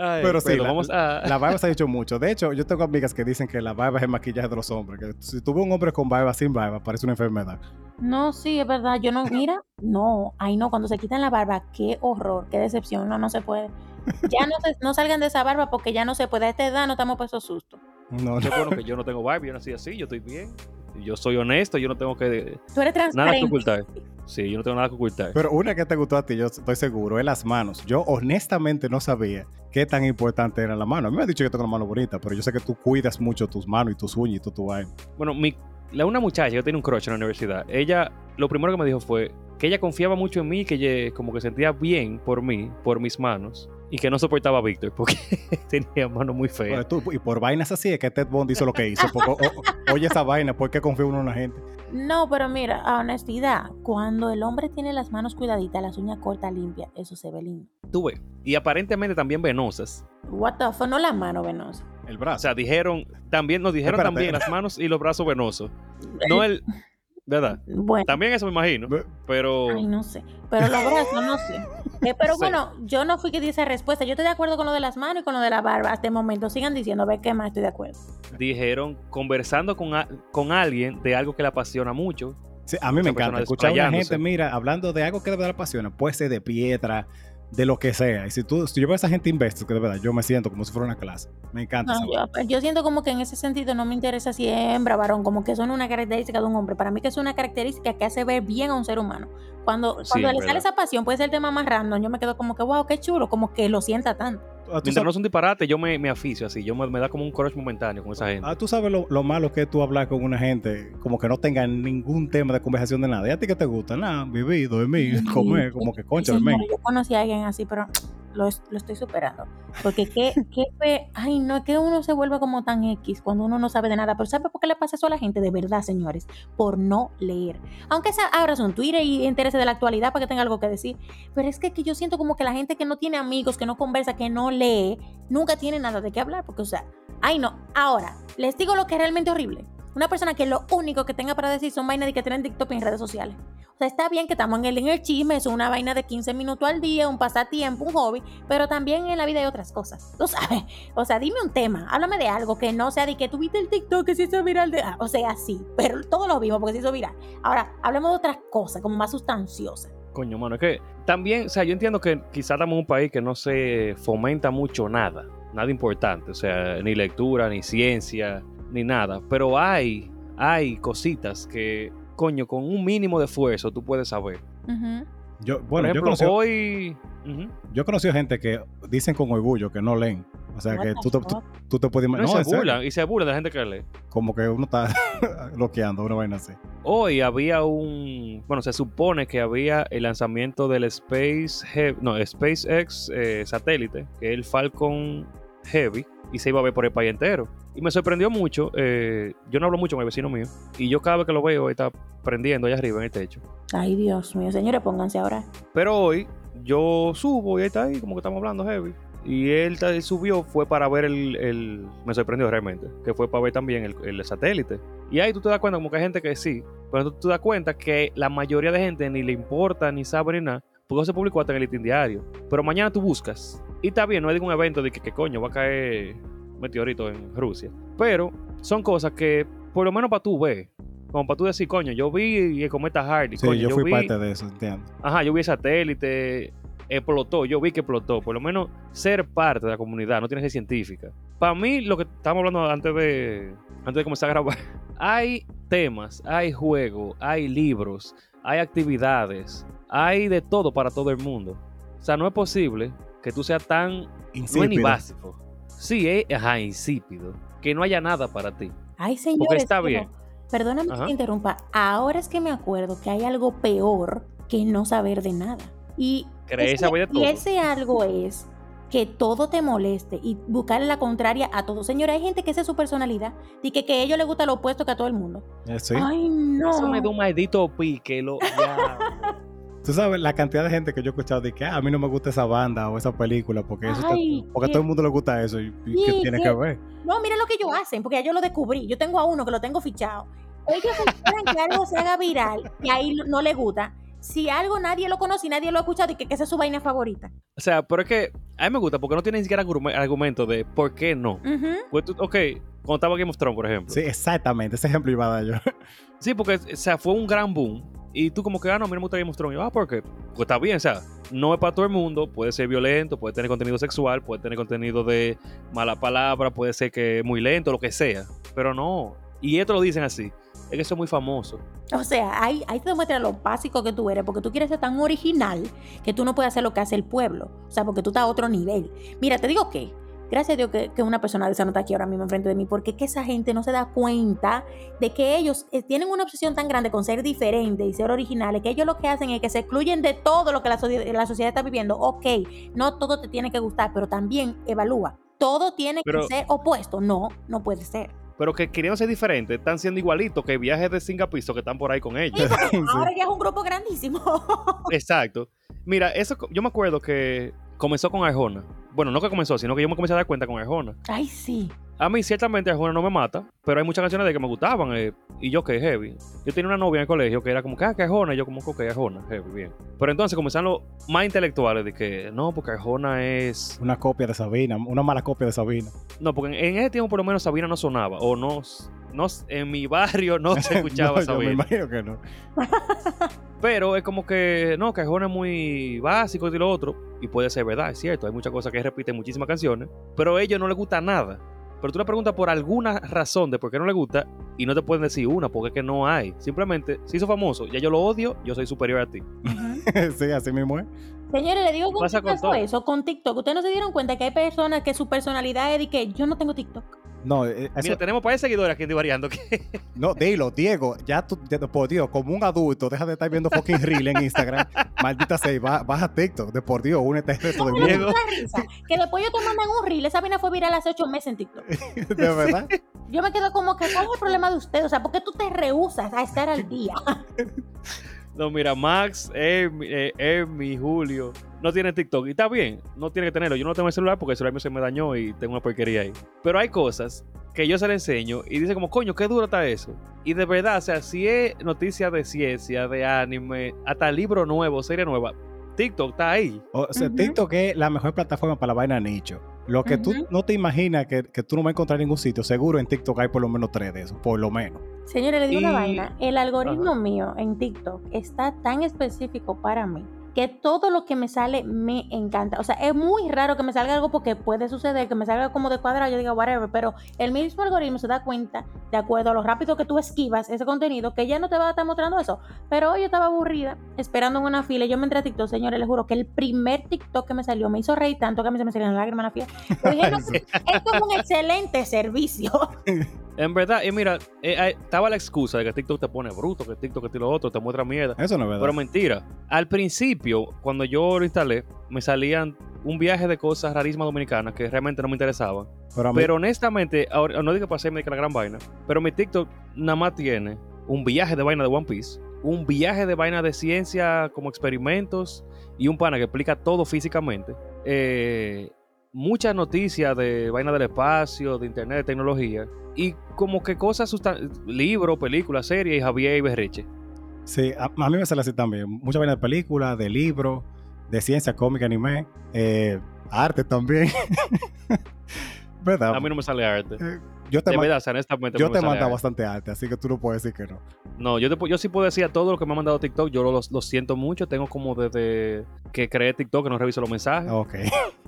Ay, Pero sí, la- vamos a... La barba se ha dicho mucho. De hecho, yo tengo amigas que dicen que la barba es el maquillaje de los hombres. Que si tuve un hombre con barba sin barba, parece una enfermedad. No, sí, es verdad. Yo no, mira, no, ay no, cuando se quitan la barba, qué horror, qué decepción, no, no se puede. Ya no, se- no salgan de esa barba porque ya no se puede. A esta edad no estamos para esos sustos. No, no. bueno que yo no tengo barba, yo nací así, yo estoy bien. Yo soy honesto, yo no tengo que Tú eres nada que transparente. ocultar. Sí, yo no tengo nada que ocultar. Pero una que te gustó a ti, yo estoy seguro, es las manos. Yo honestamente no sabía qué tan importante eran las manos. A mí me han dicho que tengo una mano bonita, pero yo sé que tú cuidas mucho tus manos y tus uñas y todo tu vaina. Bueno, mi, la, una muchacha, yo tenía un crush en la universidad. Ella, lo primero que me dijo fue que ella confiaba mucho en mí, que ella como que sentía bien por mí, por mis manos, y que no soportaba a Víctor porque tenía manos muy tú- y por vainas así es que Ted Bond hizo lo que hizo. Porque, o- o- oye esa vaina, ¿por qué confía uno en una gente? No, pero mira, a honestidad, cuando el hombre tiene las manos cuidaditas, las uñas cortas, limpias, eso se ve lindo. Tuve. Y aparentemente también venosas. What the fuck, no la mano venosa. El O brazo. sea, dijeron, también nos dijeron Espérate. también las manos y los brazos venosos. No el, ¿Verdad? Bueno. También eso me imagino. Pero Ay, no sé. Pero los brazos, no sé. Eh, pero Sí. bueno, yo no fui que di esa respuesta. Yo estoy de acuerdo con lo de las manos y con lo de la barba. Hasta el momento, sigan diciendo, a ver qué más estoy de acuerdo. dijeron conversando con, a- con alguien de algo que le apasiona mucho. Sí, a mí me encanta escuchar a una gente, mira, hablando de algo que le apasiona, puede ser de piedra, de lo que sea. Y si tú, si yo veo a esa gente investor, que de verdad yo me siento como si fuera una clase. Me encanta. No, esa yo, yo siento como que en ese sentido no me interesa si es hembra, varón, como que son una característica de un hombre. Para mí que es una característica que hace ver bien a un ser humano. Cuando, Sí, cuando es le sale verdad. esa pasión, puede ser el tema más random. Yo me quedo como que, wow, qué chulo, como que lo sienta tanto. Ah, Mientras no es un disparate, yo me, me aficio así. Yo me, me da como un crush momentáneo con esa gente. ah, tú sabes lo, lo malo que es tú hablar con una gente como que no tenga ningún tema de conversación de nada. ¿Y a ti qué te gusta? Nada, vivir, dormir, comer, como que concha, Sí, yo conocí a alguien así, pero lo, lo estoy superando. Porque qué, qué fe- ay, no, que uno se vuelve como tan X cuando uno no sabe de nada. Pero ¿sabe por qué le pasa eso a la gente? De verdad, señores, por no leer. Aunque sea, abras un Twitter y interese de la actualidad para que tenga algo que decir. Pero es que, que yo siento como que la gente que no tiene amigos, que no conversa, que no lee, nunca tiene nada de qué hablar. Porque, o sea, ay, no. Ahora, les digo lo que es realmente horrible. Una persona que lo único que tenga para decir son vainas de que tienen TikTok en redes sociales. O sea, está bien que estamos en el, en el chisme, es una vaina de 15 minutos al día, un pasatiempo, un hobby, pero también en la vida hay otras cosas. Tú sabes. O sea, dime un tema, háblame de algo que no sea de que tuviste el TikTok que se hizo viral. De... ah, O sea, sí, pero todos lo vimos porque se hizo viral. Ahora, hablemos de otras cosas, como más sustanciosas. Coño, mano, es que también, o sea, yo entiendo que quizás estamos en un país que no se fomenta mucho nada, nada importante, o sea, ni lectura, ni ciencia, ni nada, pero hay, hay cositas que, coño, con un mínimo de esfuerzo tú puedes saber. Ujú. Yo, Por bueno, yo ejemplo, conocí, hoy... Yo conocí gente que dicen con orgullo que no leen. O sea, What que tú te, tú, te puedes No, y imaginar. se burlan, y se burlan de la gente que lee. Como que uno está bloqueando una vaina así. Hoy había un, bueno, se supone que había el lanzamiento del Space, He- no, SpaceX eh, satélite, que es el Falcon Heavy, y se iba a ver por el país entero. Y me sorprendió mucho, eh, yo no hablo mucho con el vecino mío, y yo cada vez que lo veo, está prendiendo allá arriba en el techo. Ay, Dios mío, señores, pónganse ahora. Pero hoy yo subo y él está ahí, como que estamos hablando heavy. Y él, él subió, fue para ver el, el- Me sorprendió realmente, que fue para ver también el, el satélite. Y ahí tú te das cuenta, como que hay gente que sí, pero tú te das cuenta que la mayoría de gente ni le importa, ni sabe, ni nada, porque se publicó hasta en el Listín diario. Pero mañana tú buscas, y está bien, no hay ningún evento de que, que coño va a caer meteorito en Rusia. Pero son cosas que, por lo menos para tú ver, como para tú decir, coño, yo vi el cometa Hardy, Sí, coño, yo fui vi- parte de eso, entiendo. Ajá, yo vi el satélite, explotó, yo vi que explotó. Por lo menos ser parte de la comunidad, no tiene que ser científica. Para mí, lo que estábamos hablando antes de, antes de comenzar a grabar, hay temas, hay juegos, hay libros, hay actividades, hay de todo para todo el mundo. O sea, no es posible que tú seas tan, no es ni Insípido. básico. Sí, es, ajá, insípido. Que no haya nada para ti. Ay, señores. está pero- bien. Perdóname Ajá. que te interrumpa. Ahora es que me acuerdo que hay algo peor que no saber de nada. Y, ese, saber de y ese algo es que todo te moleste y buscarle la contraria a todo. Señora, hay gente que esa es su personalidad y que, que a ellos les gusta lo opuesto que a todo el mundo. Eh, sí. Ay, no. Eso me da un maldito pique. Lo, ya. Tú sabes la cantidad de gente que yo he escuchado de que "Ah, a mí no me gusta esa banda o esa película porque, eso está- porque a todo el mundo le gusta eso y, y ¿qué Sí, tiene qué- que ver. No, mira lo que ellos hacen, porque ya yo lo descubrí. Yo tengo a uno que lo tengo fichado. Ellos esperan que algo se haga viral y ahí no- no le gusta. Si algo nadie lo conoce y nadie lo ha escuchado y que, que esa es su vaina favorita. O sea, pero es que a mí me gusta porque no tiene ni siquiera argume- argumento de por qué no. Ujú. Pues tú- ok, cuando estaba Game of Thrones, por ejemplo. Sí, Sí, exactamente. Ese ejemplo iba a dar yo. porque o sea, fue un gran boom. Y tú como que, ah, no, a mí no me gusta Game of Thrones. Y yo, ah, ¿por qué? Pues está bien, o sea, no es para todo el mundo. Puede ser violento, puede tener contenido sexual, puede tener contenido de mala palabra, puede ser que es muy lento, lo que sea. Pero no. Y esto lo dicen así. Es que eso es muy famoso. O sea, ahí, ahí te demuestra lo básico que tú eres, porque tú quieres ser tan original que tú no puedes hacer lo que hace el pueblo. O sea, porque tú estás a otro nivel. Mira, te digo que, gracias a Dios que, que una persona de esa no está aquí ahora mismo enfrente de mí, porque es que esa gente no se da cuenta de que ellos eh, tienen una obsesión tan grande con ser diferentes y ser originales, que ellos lo que hacen es que se excluyen de todo lo que la, socie- la sociedad está viviendo. Ok, no todo te tiene que gustar, pero también evalúa. Todo tiene Pero- que ser opuesto. No, no puede ser. Pero que queriendo ser diferentes, están siendo igualitos que viajes de Singapur que están por ahí con ellos. Sí. Ahora ya es un grupo grandísimo. Exacto. Mira, eso yo me acuerdo que comenzó con Arjona. Bueno, no que comenzó, sino que yo me comencé a dar cuenta con Arjona. Ay, sí. A mí, ciertamente, Arjona no me mata, pero hay muchas canciones de que me gustaban. eh, y yo, que heavy. Yo tenía una novia en el colegio que era como que, ah, que Arjona. Y yo, como que, Arjona, heavy, bien. Pero entonces comenzaron los más intelectuales de que, no, porque Arjona es. Una copia de Sabina, una mala copia de Sabina. No, porque en, en ese tiempo, por lo menos, Sabina no sonaba. O no. No en mi barrio no se escuchaba No, yo me Sabina. imagino que no. Pero es como que, no, que Arjona es muy básico y lo otro. Y puede ser verdad, es cierto. Hay muchas cosas que él repite en muchísimas canciones. Pero a ellos no les gusta nada. Pero tú le preguntas por alguna razón de por qué no le gusta y no te pueden decir una, porque es que no hay. Simplemente, se hizo famoso, ya yo lo odio, yo soy superior a ti. Sí, así mismo es. Señores, le digo con Pasa qué con pasó todo. eso, con TikTok. Ustedes no se dieron cuenta que hay personas que su personalidad es de que yo no tengo TikTok. No, eh, eso- Mira, tenemos para seguidores aquí en Divariando que no, dilo, Diego, ya tú, ya- por Dios, como un adulto, deja de estar viendo fucking reel en Instagram. Maldita sea, va- baja TikTok, de por Dios, únete a este resto de Diego. que después yo te mandan un reel. Esa vaina fue viral hace ocho meses en TikTok. De verdad. Yo me quedo como que, ¿cuál es el problema de usted? O sea, ¿por qué tú te rehusas a estar al día? No, mira, Max, Emi, eh, Emi, Julio, no tienen TikTok. Y está bien, no tiene que tenerlo. Yo no tengo el celular porque el celular mío se me dañó y tengo una porquería ahí. Pero hay cosas que yo se le enseño y dice como, coño, qué duro está eso. Y de verdad, o sea, si es noticia de ciencia, de anime, hasta libro nuevo, serie nueva, TikTok está ahí. O sea. TikTok es la mejor plataforma para la vaina nicho. Lo que tú Ujú. no te imaginas que, que tú no vas a encontrar en ningún sitio, seguro en TikTok hay por lo menos tres de esos, por lo menos. Señores, le digo una vaina. El algoritmo Ajá. mío en TikTok está tan específico para mí que todo lo que me sale me encanta. O sea, es muy raro que me salga algo porque puede suceder que me salga como de cuadrado, yo diga whatever, pero el mismo algoritmo se da cuenta, de acuerdo a lo rápido que tú esquivas ese contenido, que ya no te va a estar mostrando eso. Pero hoy yo estaba aburrida, esperando en una fila, y yo me entré a TikTok, señores, les juro que el primer TikTok que me salió me hizo reír tanto que a mí se me salían lágrimas en la fila. Yo dije, no, es como un excelente servicio. En verdad, y mira, eh, eh, estaba la excusa de que TikTok te pone bruto, que TikTok que te lo otro, te muestra mierda. Eso no es verdad. Pero mentira. Al principio, cuando yo lo instalé, me salían un viaje de cosas rarísimas dominicanas que realmente no me interesaban. Pero mí- Pero honestamente, ahora, no digo para hacerme que la gran vaina, pero mi TikTok nada más tiene un viaje de vaina de One Piece, un viaje de vaina de ciencia como experimentos y un pana que explica todo físicamente. Eh, muchas noticias de vaina del espacio, de internet, de tecnología y como que cosas, libros, películas, series y Javier y Berreche. Sí, a, a mí me sale así también. Mucha vaina de películas, de libros, de ciencia, cómica, anime, eh, arte también. ¿Verdad? A mí no me sale arte. Eh, yo te, De ma- verdad, o sea, honestamente. yo no me te sale mando arte. bastante arte, así que tú no puedes decir que no. No, yo, te yo sí puedo decir a todo lo que me ha mandado TikTok, yo lo, siento mucho. Tengo como desde que creé TikTok que no reviso los mensajes. Ok.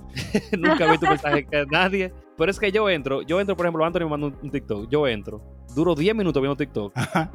Nunca visto un mensaje que nadie. Pero es que yo entro, yo entro, por ejemplo, Anthony me manda un TikTok. Yo entro, duro 10 minutos viendo TikTok. Ajá.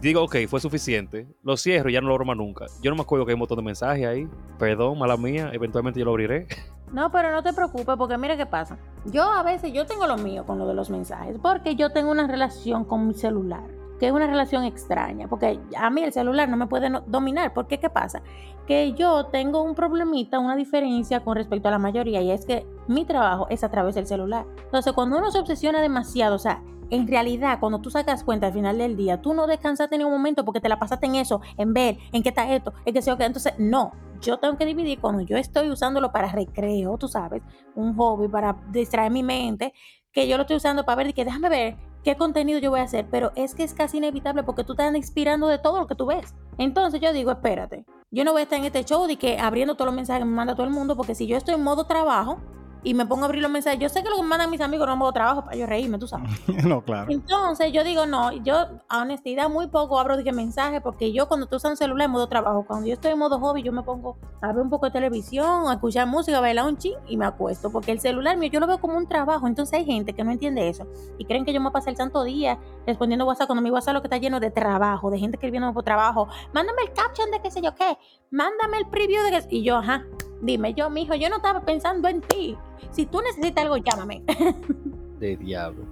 Digo, ok, fue suficiente. Lo cierro y ya no lo abro más nunca. Yo no me acuerdo que hay un montón de mensajes ahí. Perdón, mala mía. Eventualmente yo lo abriré. No, pero no te preocupes porque mira qué pasa. Yo a veces, yo tengo lo mío con lo de los mensajes, porque yo tengo una relación con mi celular, que es una relación extraña, porque a mí el celular no me puede no- dominar, porque qué pasa? Que yo tengo un problemita, una diferencia con respecto a la mayoría, y es que mi trabajo es a través del celular. Entonces, cuando uno se obsesiona demasiado, o sea, en realidad, cuando tú sacas cuenta al final del día, tú no descansaste en un momento porque te la pasaste en eso, en ver, en qué está esto, en qué yo qué. Entonces, no, yo tengo que dividir cuando yo estoy usándolo para recreo, tú sabes, un hobby para distraer mi mente, que yo lo estoy usando para ver y que déjame ver qué contenido yo voy a hacer, pero es que es casi inevitable porque tú estás inspirando de todo lo que tú ves. Entonces yo digo, espérate, yo no voy a estar en este show de que abriendo todos los mensajes que me manda todo el mundo, porque si yo estoy en modo trabajo y me pongo a abrir los mensajes, yo sé que lo que me mandan mis amigos no modo trabajo para yo reírme, tú sabes. no, claro. Entonces yo digo, no, yo a honestidad muy poco abro de que mensaje, porque yo cuando estoy usando celular en modo trabajo, cuando yo estoy en modo hobby, yo me pongo a ver un poco de televisión, a escuchar música, a bailar un ching y me acuesto, porque el celular mío yo lo veo como un trabajo, entonces hay gente que no entiende eso y creen que yo me pasé el santo día respondiendo WhatsApp cuando mi WhatsApp lo que está lleno de trabajo, de gente escribiendo por trabajo, mándame el caption de qué sé yo qué, mándame el preview de que... Y yo, ajá, dime yo, mijo, yo no estaba pensando en ti. Si tú necesitas algo, llámame. De diablo.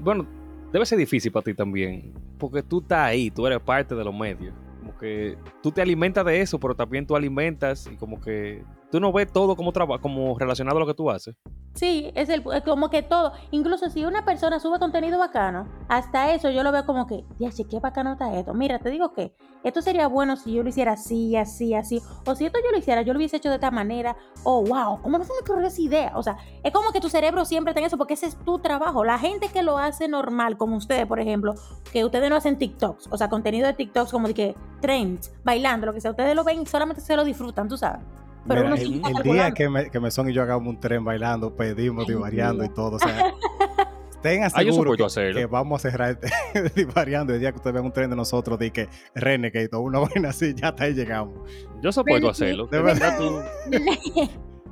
Bueno, debe ser difícil para ti también. Porque tú estás ahí, tú eres parte de los medios. Como que tú te alimentas de eso, pero también tú alimentas y como que tú no ves todo como como relacionado a lo que tú haces. Sí, es, el, como que todo. Incluso si una persona sube contenido bacano, hasta eso yo lo veo como que, ya sé qué bacano está esto. Mira, te digo que esto sería bueno si yo lo hiciera así, así, así. O si esto yo lo hiciera, yo lo hubiese hecho de esta manera. Oh, wow, ¿cómo no se me ocurrió esa idea? O sea, es como que tu cerebro siempre tenga eso porque ese es tu trabajo. La gente que lo hace normal, como ustedes, por ejemplo, que ustedes no hacen TikToks, o sea, contenido de TikToks como de que trends, bailando, lo que sea, ustedes lo ven y solamente se lo disfrutan, tú sabes. Pero Mira, uno el, está día que me, que me son y yo hagamos un tren bailando, pedimos, divariando y todo. O sea, tengan seguro que, vamos a cerrar divariando el día que ustedes vean un tren de nosotros, de que Renegade o una buena así, ya hasta ahí llegamos. Yo Pero hacerlo. De verdad, tú-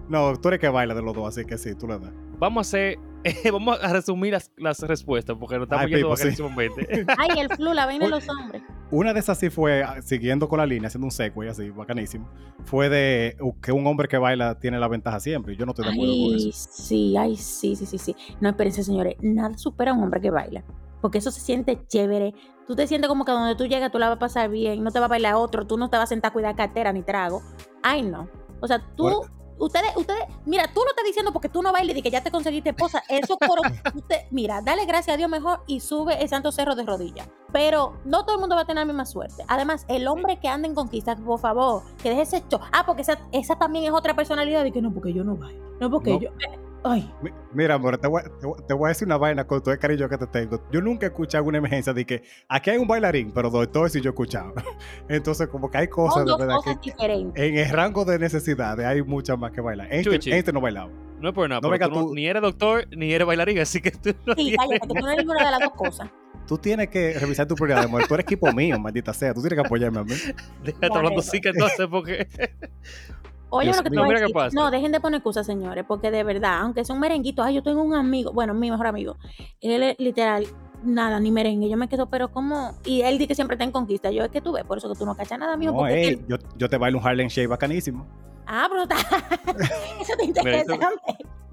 No, tú eres que baila de los dos, así que sí, tú le das. Vamos a hacer, vamos a resumir las, las respuestas porque nos estamos Ay, yendo sí. bacanísimamente. Ay, el flu, la vaina de los hombres. Una de esas sí fue, ah, siguiendo con la línea, haciendo un segue así, bacanísimo, fue de uh, que un hombre que baila tiene la ventaja siempre. y Yo no estoy de acuerdo con Ay, eso. sí, ay, sí, sí, sí, sí. No, espérense, señores. Nada supera a un hombre que baila. Porque eso se siente chévere. Tú te sientes como que donde tú llegas tú la vas a pasar bien. No te va a bailar otro. Tú no te vas a sentar a cuidar cartera ni trago. Ay, no. O sea, tú... Bueno. Ustedes, ustedes, mira, tú lo estás diciendo porque tú no bailes y que ya te conseguiste esposa. Eso, pero usted, mira, dale gracias a Dios mejor y sube el santo cerro de rodillas. Pero no todo el mundo va a tener la misma suerte. Además, el hombre que anda en conquista, por favor, que deje ese show. Ah, porque esa, esa también es otra personalidad de que no, porque yo no bailo. No, porque No. yo. eh, Ay, Mira, amor, te voy, a- te voy- te voy a decir una vaina con todo el cariño que te tengo. Yo nunca he escuchado una emergencia de que aquí hay un bailarín, pero doctor sí yo he escuchado. Entonces, como que hay cosas de verdad cosas que diferentes. en el rango de necesidades hay muchas más que bailar. Este, este no bailaba. No es por nada, No venga tú ni eres doctor ni eres bailarín, así que tú no Sí, tienes- cállate, que tú no eres ninguna de las dos cosas. Tú tienes que revisar tu prioridad, amor. Tú eres equipo mío, maldita sea. Tú tienes que apoyarme a mí. Deja de estar hablando así que entonces porque Oye, lo que te voy a Mira qué decir. pasa. No, dejen de poner excusas, señores, porque de verdad, aunque sea un merenguito, ay, yo tengo un amigo, bueno, mi mejor amigo, él es literal, nada, ni merengue, yo me quedo, pero ¿cómo? Y él dice que siempre está en conquista, yo es que tú ves, por eso que tú no cachas nada, mijo, No, porque ey, él- yo, yo te bailo un Harlem Shake bacanísimo. ah, pero está, eso te interesa.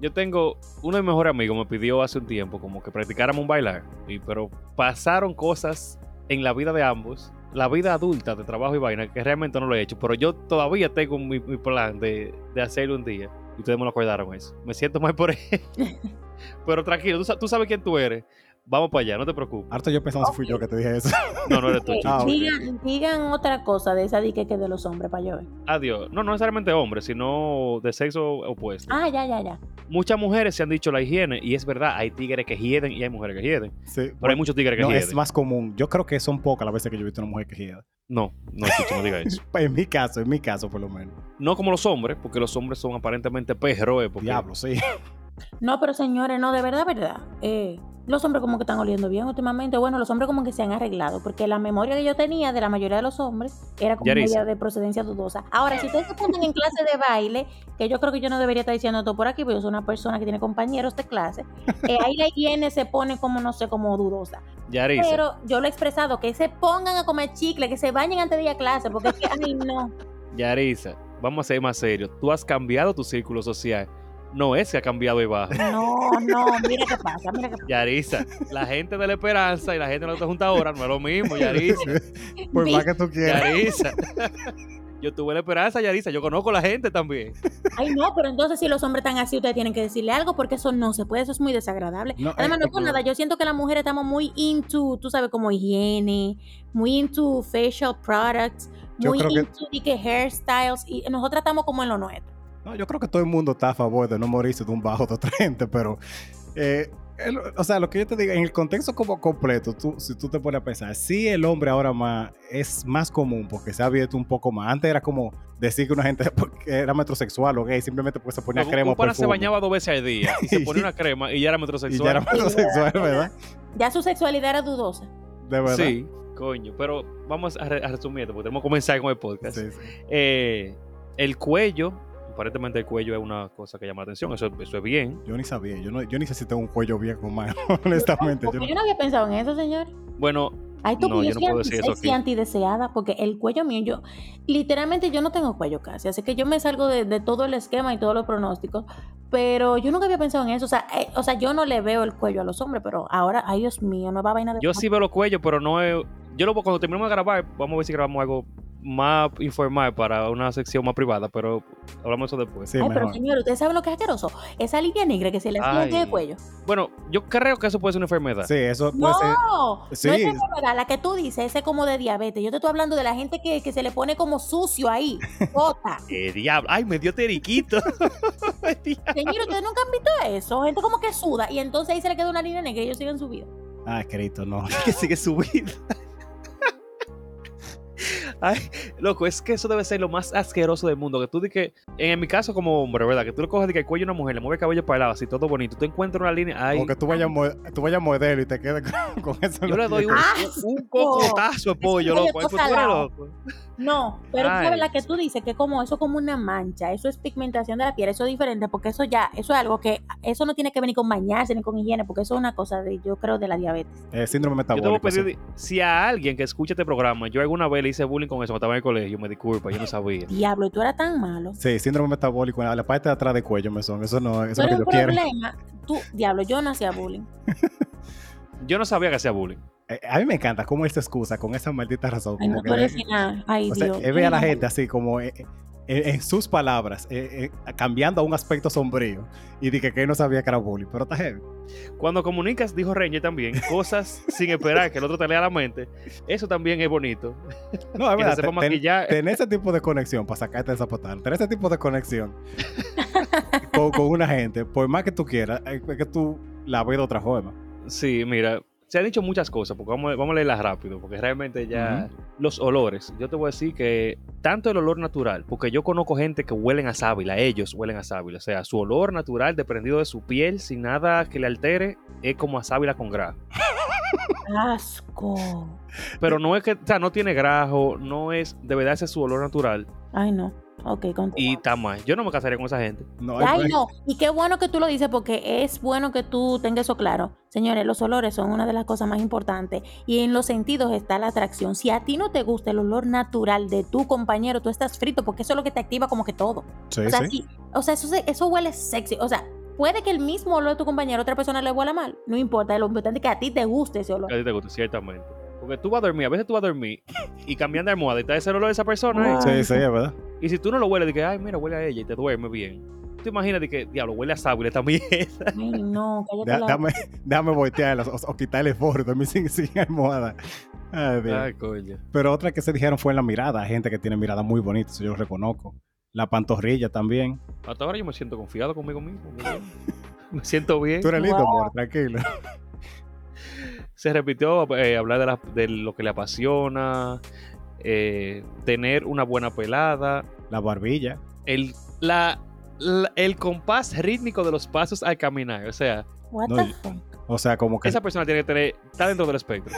yo tengo uno de mis mejores amigos me pidió hace un tiempo como que practicáramos un bailar, y, pero pasaron cosas en la vida de ambos, la vida adulta de trabajo y vaina, que realmente no lo he hecho, pero yo todavía tengo mi, mi plan de, de hacerlo un día. Y ustedes me lo acordaron eso. Me siento mal por él. pero tranquilo, tú, tú sabes quién tú eres. Vamos para allá, no te preocupes. Harto yo pensando si fui yo que te dije eso. No, no eres tú. Ah, digan, digan otra cosa de esa dique que de los hombres para yo ver. Adiós. No, no necesariamente hombres, sino de sexo opuesto. Ah, ya, ya, ya. Muchas mujeres se han dicho la higiene, y es verdad, hay tigres que hieden y hay mujeres que hieden. Sí, Pero hay muchos tigres que no, hieden. es más común. Yo creo que son pocas las veces que yo he visto una mujer que hieda. No, no, Chuchi, no diga eso. En mi caso, en mi caso, por lo menos. No como los hombres, porque los hombres son aparentemente perros. eh, porque- Diablo, sí. No, pero señores, no, de verdad, verdad. Eh, los hombres como que están oliendo bien últimamente. Bueno, los hombres como que se han arreglado, porque la memoria que yo tenía de la mayoría de los hombres era como media de procedencia dudosa. Ahora, si ustedes se ponen en clase de baile, que yo creo que yo no debería estar diciendo esto por aquí, porque yo soy una persona que tiene compañeros de clase, eh, ahí la higiene se pone como, no sé, como dudosa. Yaritza, Pero yo lo he expresado, que se pongan a comer chicle, que se bañen antes de ir a clase, porque es que, ay, no. Yaritza, vamos a ser más serios. Tú has cambiado tu círculo social. No es que ha cambiado y baja. No, no, mira qué pasa, mira qué pasa. Yaritza, la gente de la esperanza y la gente de la otra junta ahora no es lo mismo, Yaritza. Por más que tú quieras. Yaritza. Yo tuve la esperanza, Yaritza. Yo conozco a la gente también. Ay, no, pero entonces si los hombres están así, ustedes tienen que decirle algo porque eso no se puede, eso es muy desagradable. No, Además, eh, no es por eh, nada, yo siento que las mujeres estamos muy into, tú sabes, como higiene, muy into facial products, muy into que hairstyles, y nosotros estamos como en lo nuestro. No, yo creo que todo el mundo está a favor de no morirse de un bajo de otra gente, pero. eh, el- o sea, lo que yo te digo, en el contexto como completo, tú, si tú te pones a pensar, sí el hombre ahora más es más común porque se ha abierto un poco más. Antes era como decir que una gente era metrosexual o gay simplemente porque se ponía crema un se bañaba dos veces al día y se ponía una crema y ya era y metrosexual. ya era metrosexual, ¿verdad? Ya su sexualidad era dudosa. De verdad. Sí, coño. Pero vamos a, re- a resumir porque tenemos que comenzar con el podcast. Sí, sí. Eh, el cuello, aparentemente el cuello es una cosa que llama la atención. Eso, eso es bien. Yo ni sabía, yo, no, yo ni sé si tengo un cuello bien o mal, honestamente. Yo yo no había pensado en eso, señor. Bueno, Ay, tú, No, que yo yo no puedo decir eso antisexy, aquí. antideseada, porque el cuello mío, yo, literalmente yo no tengo cuello casi, así que yo me salgo de, de todo el esquema y todos los pronósticos, pero yo nunca había pensado en eso, o sea, eh, o sea, yo no le veo el cuello a los hombres, pero ahora, ay Dios mío, nueva vaina de... yo sí veo los cuellos, pero no es. Yo lo, cuando terminemos de grabar, vamos a ver si grabamos algo más informal para una sección más privada, pero hablamos de eso después. Sí, Ay, pero señor, ¿usted sabe lo que es asqueroso? Esa línea negra que se le hace aquí Ay. de cuello. Bueno, yo creo que eso puede ser una enfermedad. Sí, eso puede No, ser. no Sí. es enfermedad, la que tú dices, ese es como de diabetes. Yo te estoy hablando de la gente que, que se le pone como sucio ahí, bota. ¡Qué diablo! ¡Ay, me dio teriquito! Señor, ¿ustedes nunca han visto eso? Gente como que suda y entonces ahí se le queda una línea negra y ellos siguen su vida. Ay, Cristo, no. que sigue su vida. Ay, loco, es que eso debe ser lo más asqueroso del mundo. Que tú di que, en mi caso como hombre, ¿verdad? Que tú le coges de que el cuello de una mujer, le mueves el cabello para el lado, así todo bonito. Tú encuentras una línea. Ay, O que tú vayas, tú vayas modelo y te quedes con, con eso. yo le doy un, un, cocotazo de pollo, loco. Eso tú eres salado. loco. No, pero tú sabes la que tú dices, que es como eso es como una mancha, eso es pigmentación de la piel, eso es diferente, porque eso ya, eso es algo que, eso no tiene que venir con bañarse ni con higiene, porque eso es una cosa de, yo creo, de la diabetes. Eh, síndrome Yo te voy a metabólico. sí. si a alguien que escuche este programa, yo alguna vez le hice bullying con eso cuando estaba en el colegio, me disculpa, yo no sabía. Diablo, y tú eras tan malo. Sí, síndrome metabólico en la parte de atrás del cuello me son. Eso no eso es lo que yo quiero. problema, tú, diablo, yo no hacía bullying. Yo no sabía que hacía bullying. Eh, a mí me encanta cómo él se excusa con esa maldita razón. Ay, no que- final. Ay, o sea, Dios. él ve a la gente así como eh, eh, en sus palabras, eh, eh, cambiando a un aspecto sombrío. Y dije que él no sabía que era bullying, pero está heavy. Cuando comunicas, dijo Ranger también, cosas sin esperar que el otro te lea la mente, eso también es bonito. No, es verdad. ten- maquillar. Tener ese tipo de conexión para sacarte de esa patada. Tener ese tipo de conexión con, con una gente, por más que tú quieras, es que tú la ves de otra forma. Sí, mira, se han dicho muchas cosas, porque vamos, a- vamos a leerlas rápido, porque realmente ya los olores, yo te voy a decir que tanto el olor natural, porque yo conozco gente que huelen a sábila, ellos huelen a sábila, o sea, su olor natural desprendido de su piel sin nada que le altere es como a sábila con grajo. Asco. Pero no es que, o sea, no tiene grajo, no es, de verdad ese es su olor natural Ay, no. Ok, y está mal. Yo no me casaría con esa gente. No, Ay, no. Y qué bueno que tú lo dices porque es bueno que tú tengas eso claro. Señores, los olores son una de las cosas más importantes y en los sentidos está la atracción. Si a ti no te gusta el olor natural de tu compañero, tú estás frito porque eso es lo que te activa como que todo. Sí, o sea, sí. sí, o sea eso, se- eso huele sexy. O sea, puede que el mismo olor de tu compañero a otra persona le huela mal. No importa, lo importante es que a ti te guste ese olor. A ti te gusta, ciertamente. Porque tú vas a dormir, a veces tú vas a dormir y cambian de almohada y está ese olor de esa persona. ¿eh? Sí, sí, es verdad. Y si tú no lo hueles, dices, ay, mira, huele a ella y te duerme bien. Tú imaginas de que, diablo, huele a sábila mierda. Ay, no, cállate Da- la Dame, déjame voltearla o, o quitarle el forro, dormir sin, sin almohada. Ay, Dios. Ay, coño. Pero otra que se dijeron fue en la mirada. Hay gente que tiene mirada muy bonita, eso yo lo reconozco. La pantorrilla también. Hasta ahora yo me siento confiado conmigo mismo. Me siento bien. Tú eres lindo, Wow. amor, tranquilo. Se repitió eh, hablar de, la- de lo que le apasiona, eh, tener una buena pelada, La barbilla. el, la, la- el compás rítmico de los pasos al caminar. O sea, What No, the y- fuck? O sea, como que esa persona tiene que tener, está dentro del espectro.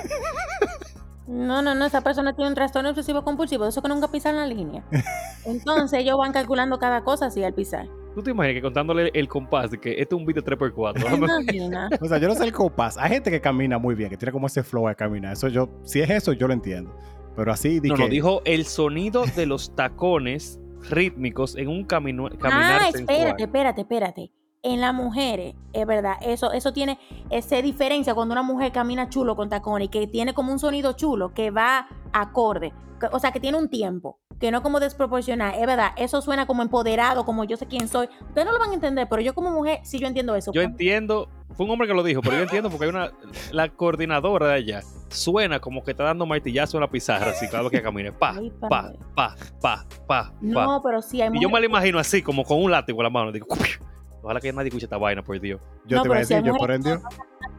No, no, no, esa persona tiene un trastorno obsesivo compulsivo, eso que nunca pisan la línea. Entonces ellos van calculando cada cosa así al pisar. ¿Tú te imaginas que contándole el compás de que este es un beat de 3x4? ¿Te Déjame- imaginas? O sea, yo no sé el compás. Hay gente que camina muy bien, que tiene como ese flow al caminar. Eso yo, si es eso, yo lo entiendo. Pero así di No, no, dijo el sonido de los tacones rítmicos en un camino, caminar ah, sensual. espérate, espérate, espérate. En las mujeres, es verdad, eso, eso tiene, esa diferencia cuando una mujer camina chulo con tacones y que tiene como un sonido chulo que va acorde, que- o sea, que tiene un tiempo, que no como desproporcional, es verdad, eso suena como empoderado, como yo sé quién soy. Ustedes no lo van a entender, pero yo como mujer sí yo entiendo eso. Yo entiendo, fue un hombre que lo dijo, pero yo entiendo porque hay una, la coordinadora de allá suena como que está dando martillazo en la pizarra, así vez que camine, pa, Ay, pa, pa, pa, pa, pa. No, pero sí hay Y yo me la imagino así, como con un látigo en la mano, digo, ojalá que nadie escuche esta vaina, por Dios. yo no, te iba a si decir, yo por mujeres ende.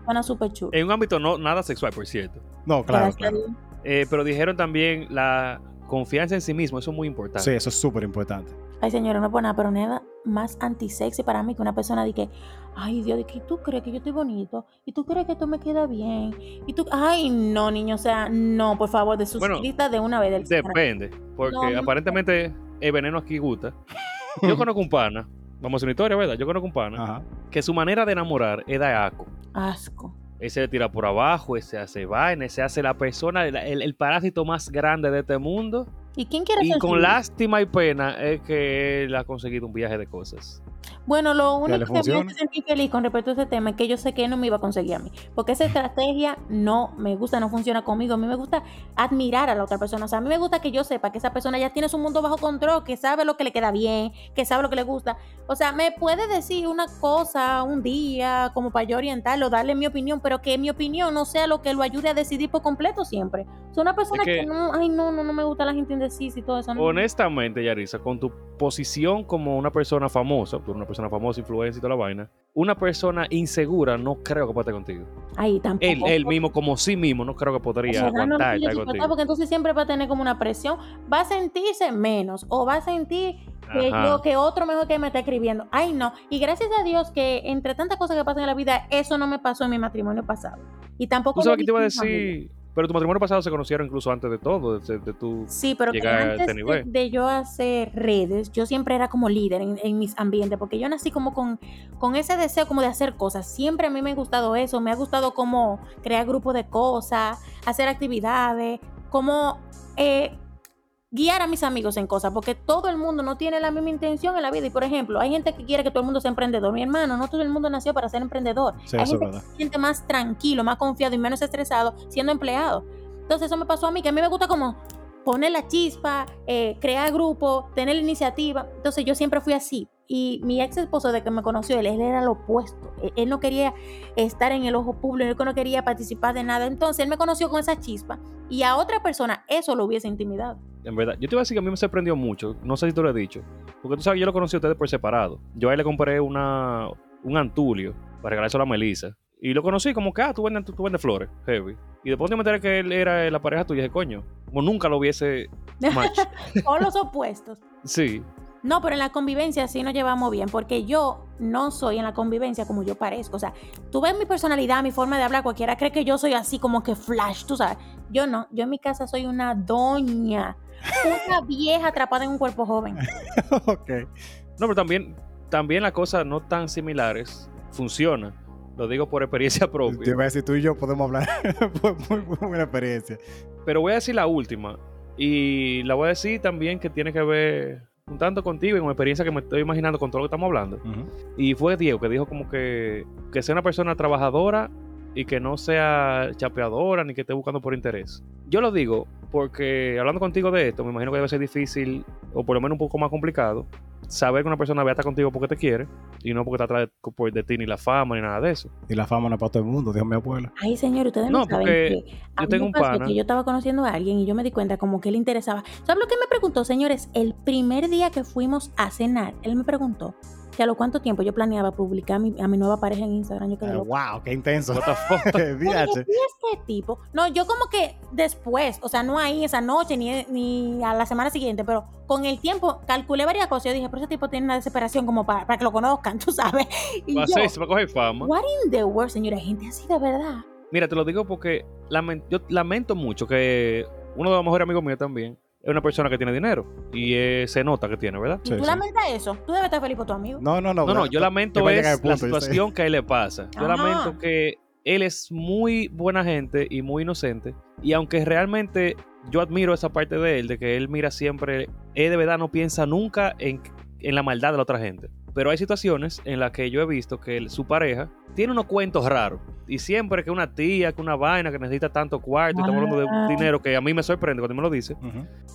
Suena súper chulo. En un ámbito no nada sexual, por cierto. No, claro, claro. Dios. Eh, pero dijeron también la confianza en sí mismo, eso es muy importante. Sí, eso es súper importante. Ay, señora, no por nada, pero nada más antisexy para mí que una persona de que, ay, Dios, de que tú crees que yo estoy bonito y tú crees que esto me queda bien y tú, ay, no, niño, o sea, no, por favor, de sus Bueno, listas de una vez del Depende, porque No, no. aparentemente el veneno aquí gusta. Yo conozco un pana, vamos a una historia, ¿verdad? Yo conozco un pana Ajá. que su manera de enamorar es dar asco. asco. Ese le tira por abajo, ese hace vaina, ese hace la persona, el, el- parásito más grande de este mundo. ¿Y quién quiere Y ser con lástima y pena es que él ha conseguido un viaje de cosas. Bueno, lo único que me hace sentir feliz con respecto a ese tema es que yo sé que él no me iba a conseguir a mí. Porque esa estrategia no me gusta, no funciona conmigo. A mí me gusta admirar a la otra persona. O sea, a mí me gusta que yo sepa que esa persona ya tiene su mundo bajo control, que sabe lo que le queda bien, que sabe lo que le gusta. O sea, me puede decir una cosa un día como para yo orientarlo, darle mi opinión, pero que mi opinión no sea lo que lo ayude a decidir por completo siempre. O sea, una persona que- que, no, ay, no, no, no me gusta la gente indecisa y todo eso. no. Honestamente, Yarisa, con tu posición como una persona famosa, tú eres una persona famosa, influencer y toda la vaina, una persona insegura no creo que pueda estar contigo. Ay, tampoco. Él, él mismo, como sí mismo, no creo que podría no aguantar contigo. porque entonces siempre va a tener como una presión, va a sentirse menos o va a sentir que yo, que otro mejor que me está escribiendo. Ay, no. Y gracias a Dios que entre tantas cosas que pasan en la vida, eso no me pasó en mi matrimonio pasado. Y tampoco Tú sabes que te iba a familia. Pero tu matrimonio pasado se conocieron incluso antes de todo, de, de tu... Sí, pero llegar a antes este de, nivel. de yo hacer redes, yo siempre era como líder en, en mis ambientes, porque yo nací como con, con ese deseo como de hacer cosas. Siempre a mí me ha gustado eso, me ha gustado como crear grupos de cosas, hacer actividades, como eh, guiar a mis amigos en cosas, porque todo el mundo no tiene la misma intención en la vida. Y por ejemplo, hay gente que quiere que todo el mundo sea emprendedor. Mi hermano, no todo el mundo nació para ser emprendedor. Sí, hay gente verdad. que se siente más tranquilo, más confiado y menos estresado siendo empleado. Entonces eso me pasó a mí, que a mí me gusta como poner la chispa, eh, crear grupo, tener la iniciativa. Entonces yo siempre fui así. Y mi ex esposo, de que me conoció, él, él era lo opuesto. Él, él no quería estar en el ojo público, él no quería participar de nada. Entonces él me conoció con esa chispa y a otra persona eso lo hubiese intimidado. En verdad, yo te iba a decir que a mí me sorprendió mucho, no sé si te lo he dicho, porque tú sabes yo lo conocí a ustedes por separado. Yo a él le compré una, un antulio para regalárselo a Melissa. Y lo conocí como que, ah, tú vendes, tú, tú vendes flores, heavy. Y después de me enteré que él era la pareja tuya, dije, coño, como nunca lo hubiese match. o los opuestos. Sí, No, pero en la convivencia sí nos llevamos bien, porque yo no soy en la convivencia como yo parezco. O sea, tú ves mi personalidad, mi forma de hablar, cualquiera cree que yo soy así como que flash, tú sabes. Yo no, yo en mi casa soy una doña, una vieja atrapada en un cuerpo joven. ok. No, pero también, también las cosas no tan similares funcionan. Lo digo por experiencia Te propia. iba a decir, tú y yo podemos hablar por muy, muy buena experiencia. Pero voy a decir la última. Y la voy a decir también que tiene que ver un tanto contigo y con experiencia que me estoy imaginando con todo lo que estamos hablando. Y fue Diego que dijo como que, que sea una persona trabajadora y que no sea chapeadora ni que esté buscando por interés. Yo lo digo porque hablando contigo de esto, me imagino que debe ser difícil o por lo menos un poco más complicado saber que una persona vea estar contigo porque te quiere y no porque está atrás de, por- de ti ni la fama ni nada de eso. Y la fama no es para todo el mundo, dijo mi abuela. Ay, señor, ustedes no, No, saben porque que a yo mí tengo me un pasó pana. que yo estaba conociendo a alguien y yo me di cuenta como que le interesaba. ¿Sabes lo que me preguntó, señores? El primer día que fuimos a cenar, él me preguntó a lo cuánto tiempo yo planeaba publicar a mi, a mi nueva pareja en Instagram. Yo quedé loca. wow, qué intenso. Este tipo? No, yo como que después, o sea, no ahí esa noche ni, ni a la semana siguiente, pero con el tiempo calculé varias cosas. Yo dije, pero ese tipo tiene una desesperación como para, para que lo conozcan, tú sabes. Y Va a yo, ser- se va a coger fama. what in the world, señora? Gente así de verdad. Mira, te lo digo porque yo lamento mucho que uno de los mejores amigos míos también es una persona que tiene dinero y eh, se nota que tiene, ¿verdad? ¿Y Sí, tú sí. lamentas eso? Tú debes estar feliz por tu amigo. No, no, no. No, no, yo lamento es punto, la situación que a él le pasa. Yo Ajá. lamento que él es muy buena gente y muy inocente. Y aunque realmente yo admiro esa parte de él, de que él mira siempre, él de verdad no piensa nunca en, en la maldad de la otra gente. Pero hay situaciones en las que yo he visto que su pareja tiene unos cuentos raros. Y siempre que una tía, que una vaina, que necesita tanto cuarto, y estamos hablando de dinero que a mí me sorprende cuando me lo dice.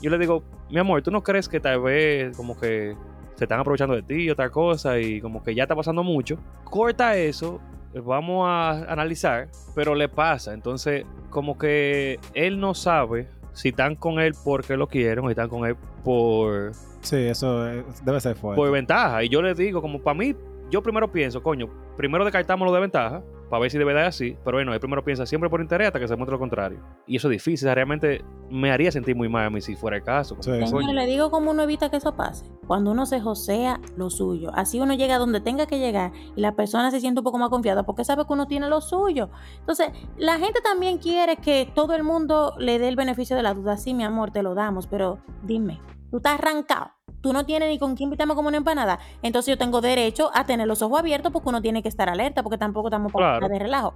Yo le digo, mi amor, ¿tú no crees que tal vez como que se están aprovechando de ti y otra cosa y como que ya está pasando mucho? Corta eso, vamos a analizar, pero le pasa. Entonces, como que él no sabe si están con él porque lo quieren o si están con él por, Sí, eso debe ser fuerte. por ventaja. Y yo le digo, como para mí, yo primero pienso, coño, primero descartamos lo de ventaja para ver si de verdad es así, pero bueno, él primero piensa siempre por interés hasta que se muestre lo contrario. Y eso es difícil, o sea, realmente me haría sentir muy mal a mí si fuera el caso. Sí. Señor, le digo cómo uno evita que eso pase. Cuando uno se josea lo suyo. Así uno llega a donde tenga que llegar y la persona se siente un poco más confiada porque sabe que uno tiene lo suyo. Entonces, la gente también quiere que todo el mundo le dé el beneficio de la duda. Sí, mi amor, te lo damos, pero dime, tú estás arrancado. Tú no tienes ni con quién invitarme como una empanada. Entonces yo tengo derecho a tener los ojos abiertos porque uno tiene que estar alerta porque tampoco estamos para Claro. de relajo.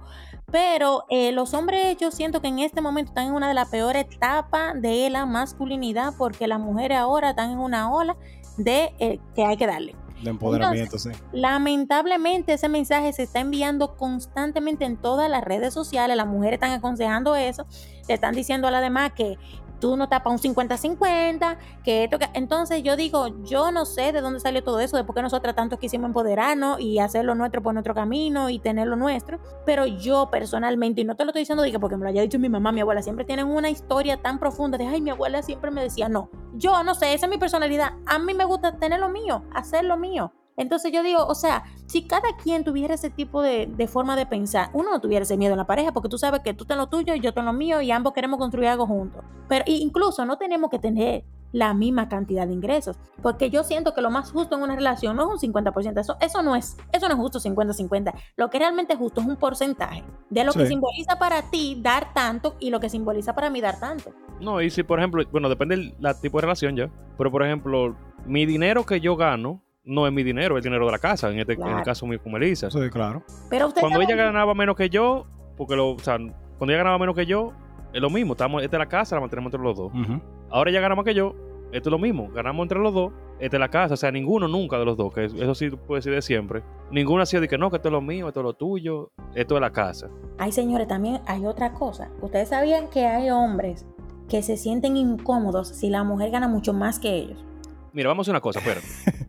Pero eh, los hombres yo siento que en este momento están en una de las peores etapas de la masculinidad porque las mujeres ahora están en una ola de eh, que hay que darle. De empoderamiento, sí. Lamentablemente ese mensaje se está enviando constantemente en todas las redes sociales, las mujeres están aconsejando eso, le están diciendo a las demás que tú no tapas un 50-50, que esto, que... entonces yo digo, yo no sé de dónde salió todo eso, de por qué nosotras tanto quisimos empoderarnos y hacer lo nuestro por nuestro camino y tener lo nuestro, pero yo personalmente, y no te lo estoy diciendo que porque me lo haya dicho mi mamá, mi abuela, siempre tienen una historia tan profunda de, ay, mi abuela siempre me decía, no, yo no sé, esa es mi personalidad, a mí me gusta tener lo mío, hacer lo mío. Entonces yo digo, o sea, si cada quien tuviera ese tipo de, de, forma de pensar, uno no tuviera ese miedo en la pareja, porque tú sabes que tú ten lo tuyo y yo tengo lo mío y ambos queremos construir algo juntos. Pero incluso no tenemos que tener la misma cantidad de ingresos, porque yo siento que lo más justo en una relación no es un 50%, eso, eso no es, eso no es justo 50-50, lo que realmente es justo es un porcentaje de lo sí. que simboliza para ti dar tanto y lo que simboliza para mí dar tanto. No, y si por ejemplo, bueno, depende del tipo de relación ya, pero por ejemplo, mi dinero que yo gano, no es mi dinero, es el dinero de la casa, en, este, claro. en el caso mío como Elisa. Sí, claro. Pero usted cuando ella ganaba menos que yo, porque lo, o sea, cuando ella ganaba menos que yo, es lo mismo, estamos, esta es la casa, la mantenemos entre los dos. Uh -huh. Ahora ella gana más que yo, esto es lo mismo, ganamos entre los dos, esta es la casa, o sea, ninguno nunca de los dos, que eso sí puede decir de siempre. Ninguno ha sido de que no, que esto es lo mío, esto es lo tuyo, esto es la casa. Ay, señores, también hay otra cosa. Ustedes sabían que hay hombres que se sienten incómodos si la mujer gana mucho más que ellos. Mira, vamos a hacer una cosa, espera.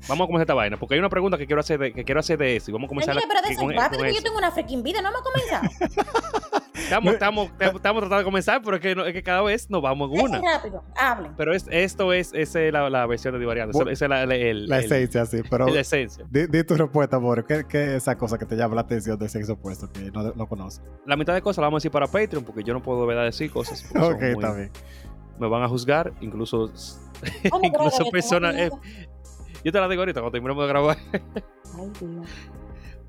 vamos a comenzar esta vaina, porque hay una pregunta que quiero hacer de, que quiero hacer de eso. Y vamos a comenzar. Oye, pero de eso rápido, que yo tengo una freaking vida, no vamos a comenzar. estamos, estamos, estamos tratando de comenzar, pero es que, no, es que cada vez nos vamos en una. Es rápido, hablen. Pero es, esto es, es la, la, versión de Divariando. Bueno, esa es la, el, la esencia, sí. Pero la esencia. Di, di tu respuesta, amor. ¿Qué, ¿Qué, es esa cosa que te llama la atención del sexo opuesto que no, no conoces? La mitad de cosas la vamos a decir para Patreon, porque yo no puedo ¿verdad? decir cosas. ok, muy, está bien. Me van a juzgar, incluso, incluso personas. Eh, yo te la digo ahorita cuando terminemos de grabar. Ay, Dios.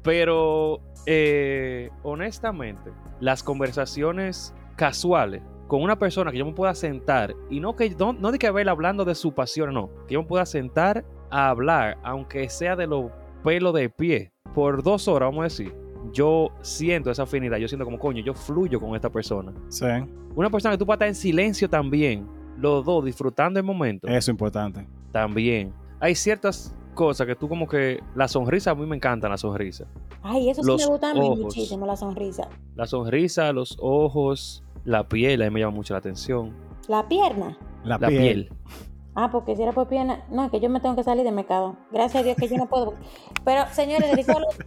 Pero, eh, honestamente, las conversaciones casuales con una persona que yo me pueda sentar y no que no, no de que verla hablando de su pasión, no, que yo me pueda sentar a hablar, aunque sea de los pelos de pie, por dos horas, vamos a decir. Yo siento esa afinidad, yo siento como coño, yo fluyo con esta persona. Sí. Una persona que tú puedas estar en silencio también, los dos disfrutando el momento. Eso es importante. También hay ciertas cosas que tú como que la sonrisa a mí me encanta la sonrisa. Ay, eso sí los me gusta a mí ojos, muchísimo la sonrisa. La sonrisa, los ojos, la piel, a mí me llama mucho la atención. La pierna. La, la piel. piel. Ah, porque si era por pierna, no, es que yo me tengo que salir de mercado. Gracias a Dios que yo no puedo. Pero, señores,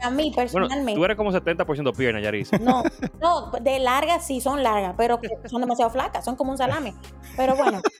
a mí personalmente. Bueno, tú eres como 70% pierna, Yaris. No, no, de largas sí son largas, pero son demasiado flacas, son como un salame. Pero bueno.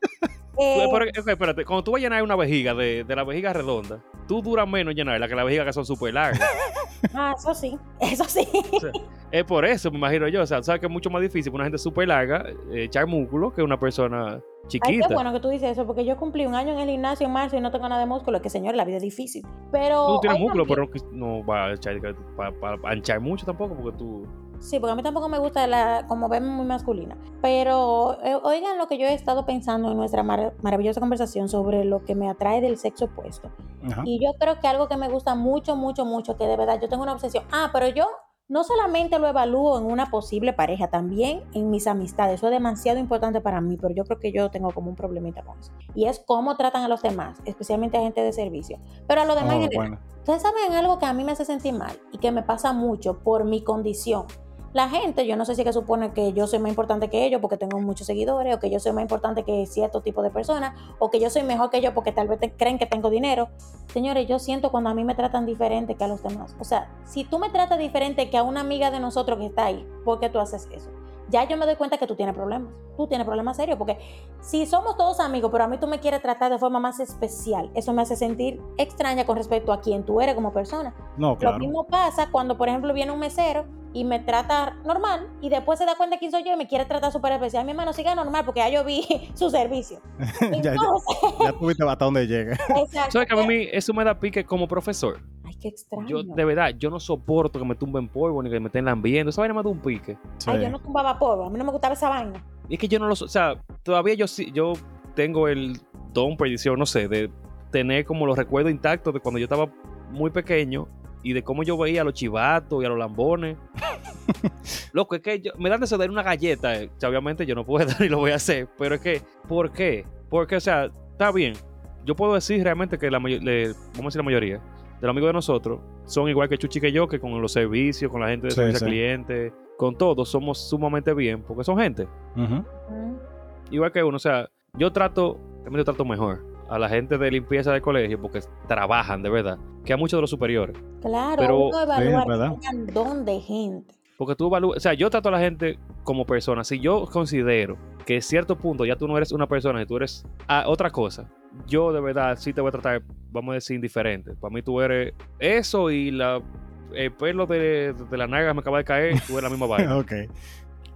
Eh, okay, espérate, cuando tú vas a llenar una vejiga de, de la vejiga redonda, tú duras menos llenarla que la vejiga que son súper largas. Ah, eso sí, eso sí. O sea, es por eso, me imagino yo. O sea, sabes que es mucho más difícil para una gente súper larga eh, echar músculo que una persona chiquita. Ay, qué bueno que tú dices eso, porque yo cumplí un año en el gimnasio en marzo y no tengo nada de músculo. Es que, señor, la vida es difícil. Pero. Tú tienes músculo, pero no va a echar para, para, para anchar mucho tampoco, porque tú. Sí, porque a mí tampoco me gusta la, como verme muy masculina. Pero eh, oigan lo que yo he estado pensando en nuestra mar maravillosa conversación sobre lo que me atrae del sexo opuesto. Ajá. Y yo creo que algo que me gusta mucho, mucho, mucho, que de verdad yo tengo una obsesión. Ah, pero yo no solamente lo evalúo en una posible pareja, también en mis amistades. Eso es demasiado importante para mí, pero yo creo que yo tengo como un problemita con eso. Y es cómo tratan a los demás, especialmente a gente de servicio. Pero a los demás, oh, bueno. ustedes saben algo que a mí me hace sentir mal y que me pasa mucho por mi condición la gente, yo no sé si que supone que yo soy más importante que ellos porque tengo muchos seguidores, o que yo soy más importante que cierto tipo de personas, o que yo soy mejor que ellos porque tal vez te creen que tengo dinero. Señores, yo siento cuando a mí me tratan diferente que a los demás. O sea, si tú me tratas diferente que a una amiga de nosotros que está ahí, ¿por qué tú haces eso? ya yo me doy cuenta que tú tienes problemas. Tú tienes problemas serios, porque si somos todos amigos, pero a mí tú me quieres tratar de forma más especial, eso me hace sentir extraña con respecto a quién tú eres como persona. No, claro. Lo mismo pasa cuando, por ejemplo, viene un mesero y me trata normal y después se da cuenta quién soy yo y me quiere tratar súper especial. Mi hermano siga normal porque ya yo vi su servicio. Entonces, ya, ya, ya tuviste hasta donde llega. ¿Sabes que a mí eso me da pique como profesor? Ay, qué extraño. Yo, de verdad, yo no soporto que me tumben polvo ni que me estén lambiendo. Esa vaina me da un pique. Sí. Ay, yo no tumbaba polvo. A mí no me gustaba esa vaina. Y es que yo no lo... O sea, todavía yo sí... Yo tengo el don, predicción, no sé, de tener como los recuerdos intactos de cuando yo estaba muy pequeño y de cómo yo veía a los chivatos y a los lambones. Loco, es que yo, me dan de dar una galleta. Eh. O sea, obviamente yo no puedo ni lo voy a hacer. Pero es que, ¿por qué? Porque, o sea, está bien. Yo puedo decir realmente que la le, vamos a decir la mayoría, de los amigos de nosotros son igual que Chuchi que yo, que con los servicios, con la gente de Sí, servicio al sí. cliente, con todos somos sumamente bien, porque son gente. Igual que uno, o sea, yo trato, también yo trato mejor a la gente de limpieza del colegio porque trabajan de verdad, que a muchos de los superiores. Claro, Pero- uno tengan don de gente. Porque tú evalúas, o sea, yo trato a la gente como persona. Si yo considero que en cierto punto ya tú no eres una persona y tú eeres ah, otra cosa, yo de verdad sí te voy a tratar, vamos a decir, indiferente. Para mí tú eres eso y la, el pelo de, de la naga me acaba de caer, tú eres la misma vaina. ok.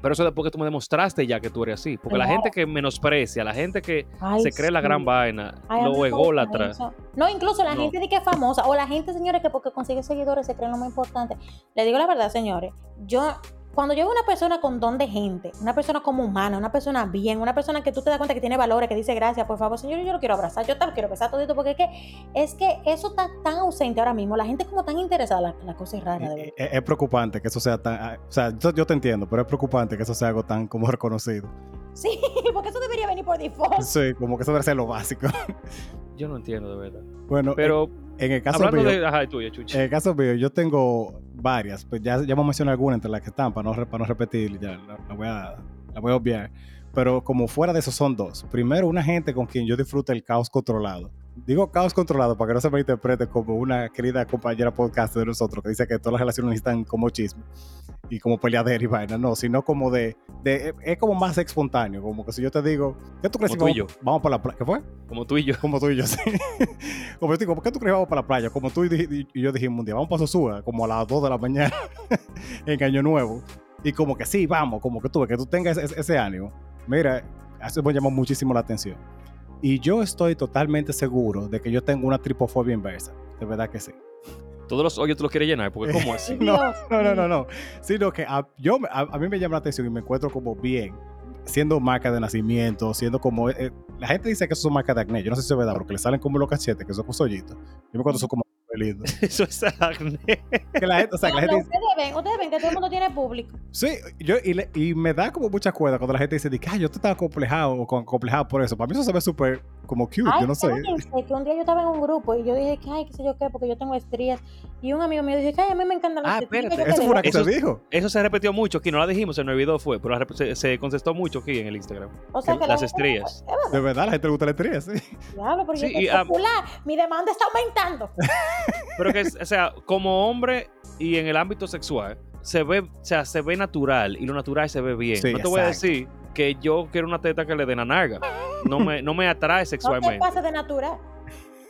Pero eso es después que tú me demostraste ya que tú eres así. Porque la gente que menosprecia, la gente que Ay, se cree la gran vaina, Ay, lo ególatra. No, incluso la No. gente de que es famosa, o la gente, señores, que porque consigue seguidores se creen lo más importante. Le digo la verdad, señores, yo, cuando yo veo una persona con don de gente, una persona como humana, una persona bien, una persona que tú te das cuenta que tiene valores, que dice gracias, por favor, señor, yo lo quiero abrazar, yo te lo quiero besar todito, porque es que, es que eso está tan ausente ahora mismo, la gente como tan interesada, la, la cosa es rara, de verdad. Es, es preocupante que eso sea tan. ah, O sea, yo, yo te entiendo, pero es preocupante que eso sea algo tan como reconocido. Sí, porque eso debería venir por default. Sí, como que eso debe ser lo básico. Yo no entiendo de verdad. Bueno, Pero en, en el caso hablando mío, de. Ajá, tuya, Chuchi. en el caso mío, yo tengo varias, pues ya, ya hemos mencionado algunas entre las que están, para no, para no repetir, ya la, la voy a, la voy a obviar. Pero como fuera de eso son dos. Primero, una gente con quien yo disfruto el caos controlado. Digo caos controlado para que no se me interprete como una querida compañera podcast de nosotros que dice que todas las relaciones necesitan como chisme y como peleadera y vaina. No, sino como de, de- Es como más espontáneo. Como que si yo te digo, ¿qué tú crees Como si tú y vamos, vamos para la playa? ¿Qué fue? Como tú y yo. Como tú y yo, sí. Como yo te digo, ¿por qué tú crees que vamos para la playa? Como tú y, y yo dijimos un día, vamos para Sosúa, como a las 2 de la mañana, en Año Nuevo. Y como que sí, vamos, como que tú, que tú tengas ese, ese ánimo. Mira, eso me llamó muchísimo la atención. Y yo estoy totalmente seguro de que yo tengo una tripofobia inversa. De verdad que sí. Todos los hoyos tú los quieres llenar, porque ¿cómo así? No, no, no, no, no. Sino que a, yo, me- a, a mí me llama la atención y me encuentro como bien, siendo marca de nacimiento, siendo como... eh, la gente dice que eso son marcas de acné. Yo no sé si es verdad, porque le salen como los cachetes, que son como sollitos. Yo me encuentro eso como muy lindo. Eso es acné. Que la gente, o sea, que la gente dice, ven, ustedes ven que todo el mundo tiene público. sí, yo, y, le- y me da como mucha cuerda cuando la gente dice, "Ay, yo te estaba complejado o con- complejado por eso. Para mí eso se ve súper como cute, Ay, yo no sé. ¿sabes qué? que un día yo estaba en un grupo y yo dije que, ay, qué sé yo qué, porque yo tengo estrías. Y un amigo mío dijo que, ay, a mí me encantan las Ah, estrías. espérate, Eso fue una que se Eso- dijo. Eso se repitió mucho aquí, no la dijimos en el video fue, pero se, se contestó mucho aquí en el Instagram. O sea, que que la las gente- estrías. Es verdad, De verdad, la gente le gusta la estría, sí. diablo, pero Sí, yo y, ah, popular. Mi demanda está aumentando. Pero que, o sea, como hombre y en el ámbito sexual, se ve, o sea, se ve natural y lo natural se ve bien. Sí, no te voy a decir que yo quiero una teta que le den a narga. No me, no me atrae No te sexualmente. de natural.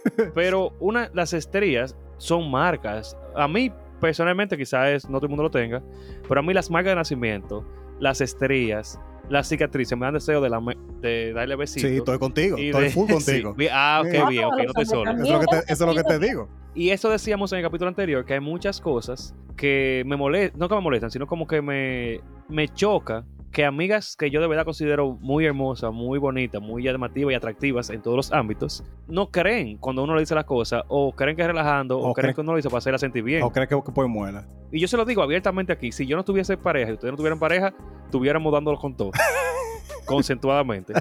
Pero una, las estrías son marcas. A mí, personalmente, quizás no todo el mundo lo tenga, pero a mí las marcas de nacimiento, las estrías, las cicatrices me dan deseo de, la, de darle besitos. Sí, estoy contigo, estoy de- full contigo. Sí, Ah, qué Ah, bien, ok, no estoy solo. Eso es lo que te, eso es lo que te digo. Y eso decíamos en el capítulo anterior, que hay muchas cosas que me molestan, no que me molestan, sino como que me, me choca que amigas que yo de verdad considero muy hermosas, muy bonitas, muy llamativas y atractivas en todos los ámbitos, no creen cuando uno le dice las cosas, o creen que es relajando, o, O creen creen- que uno lo dice para hacerla sentir bien. O crees que, que puede muela. Y yo se lo digo abiertamente aquí, si yo no tuviese pareja y ustedes no tuvieran pareja, estuviéramos dándolos con todo. concentuadamente.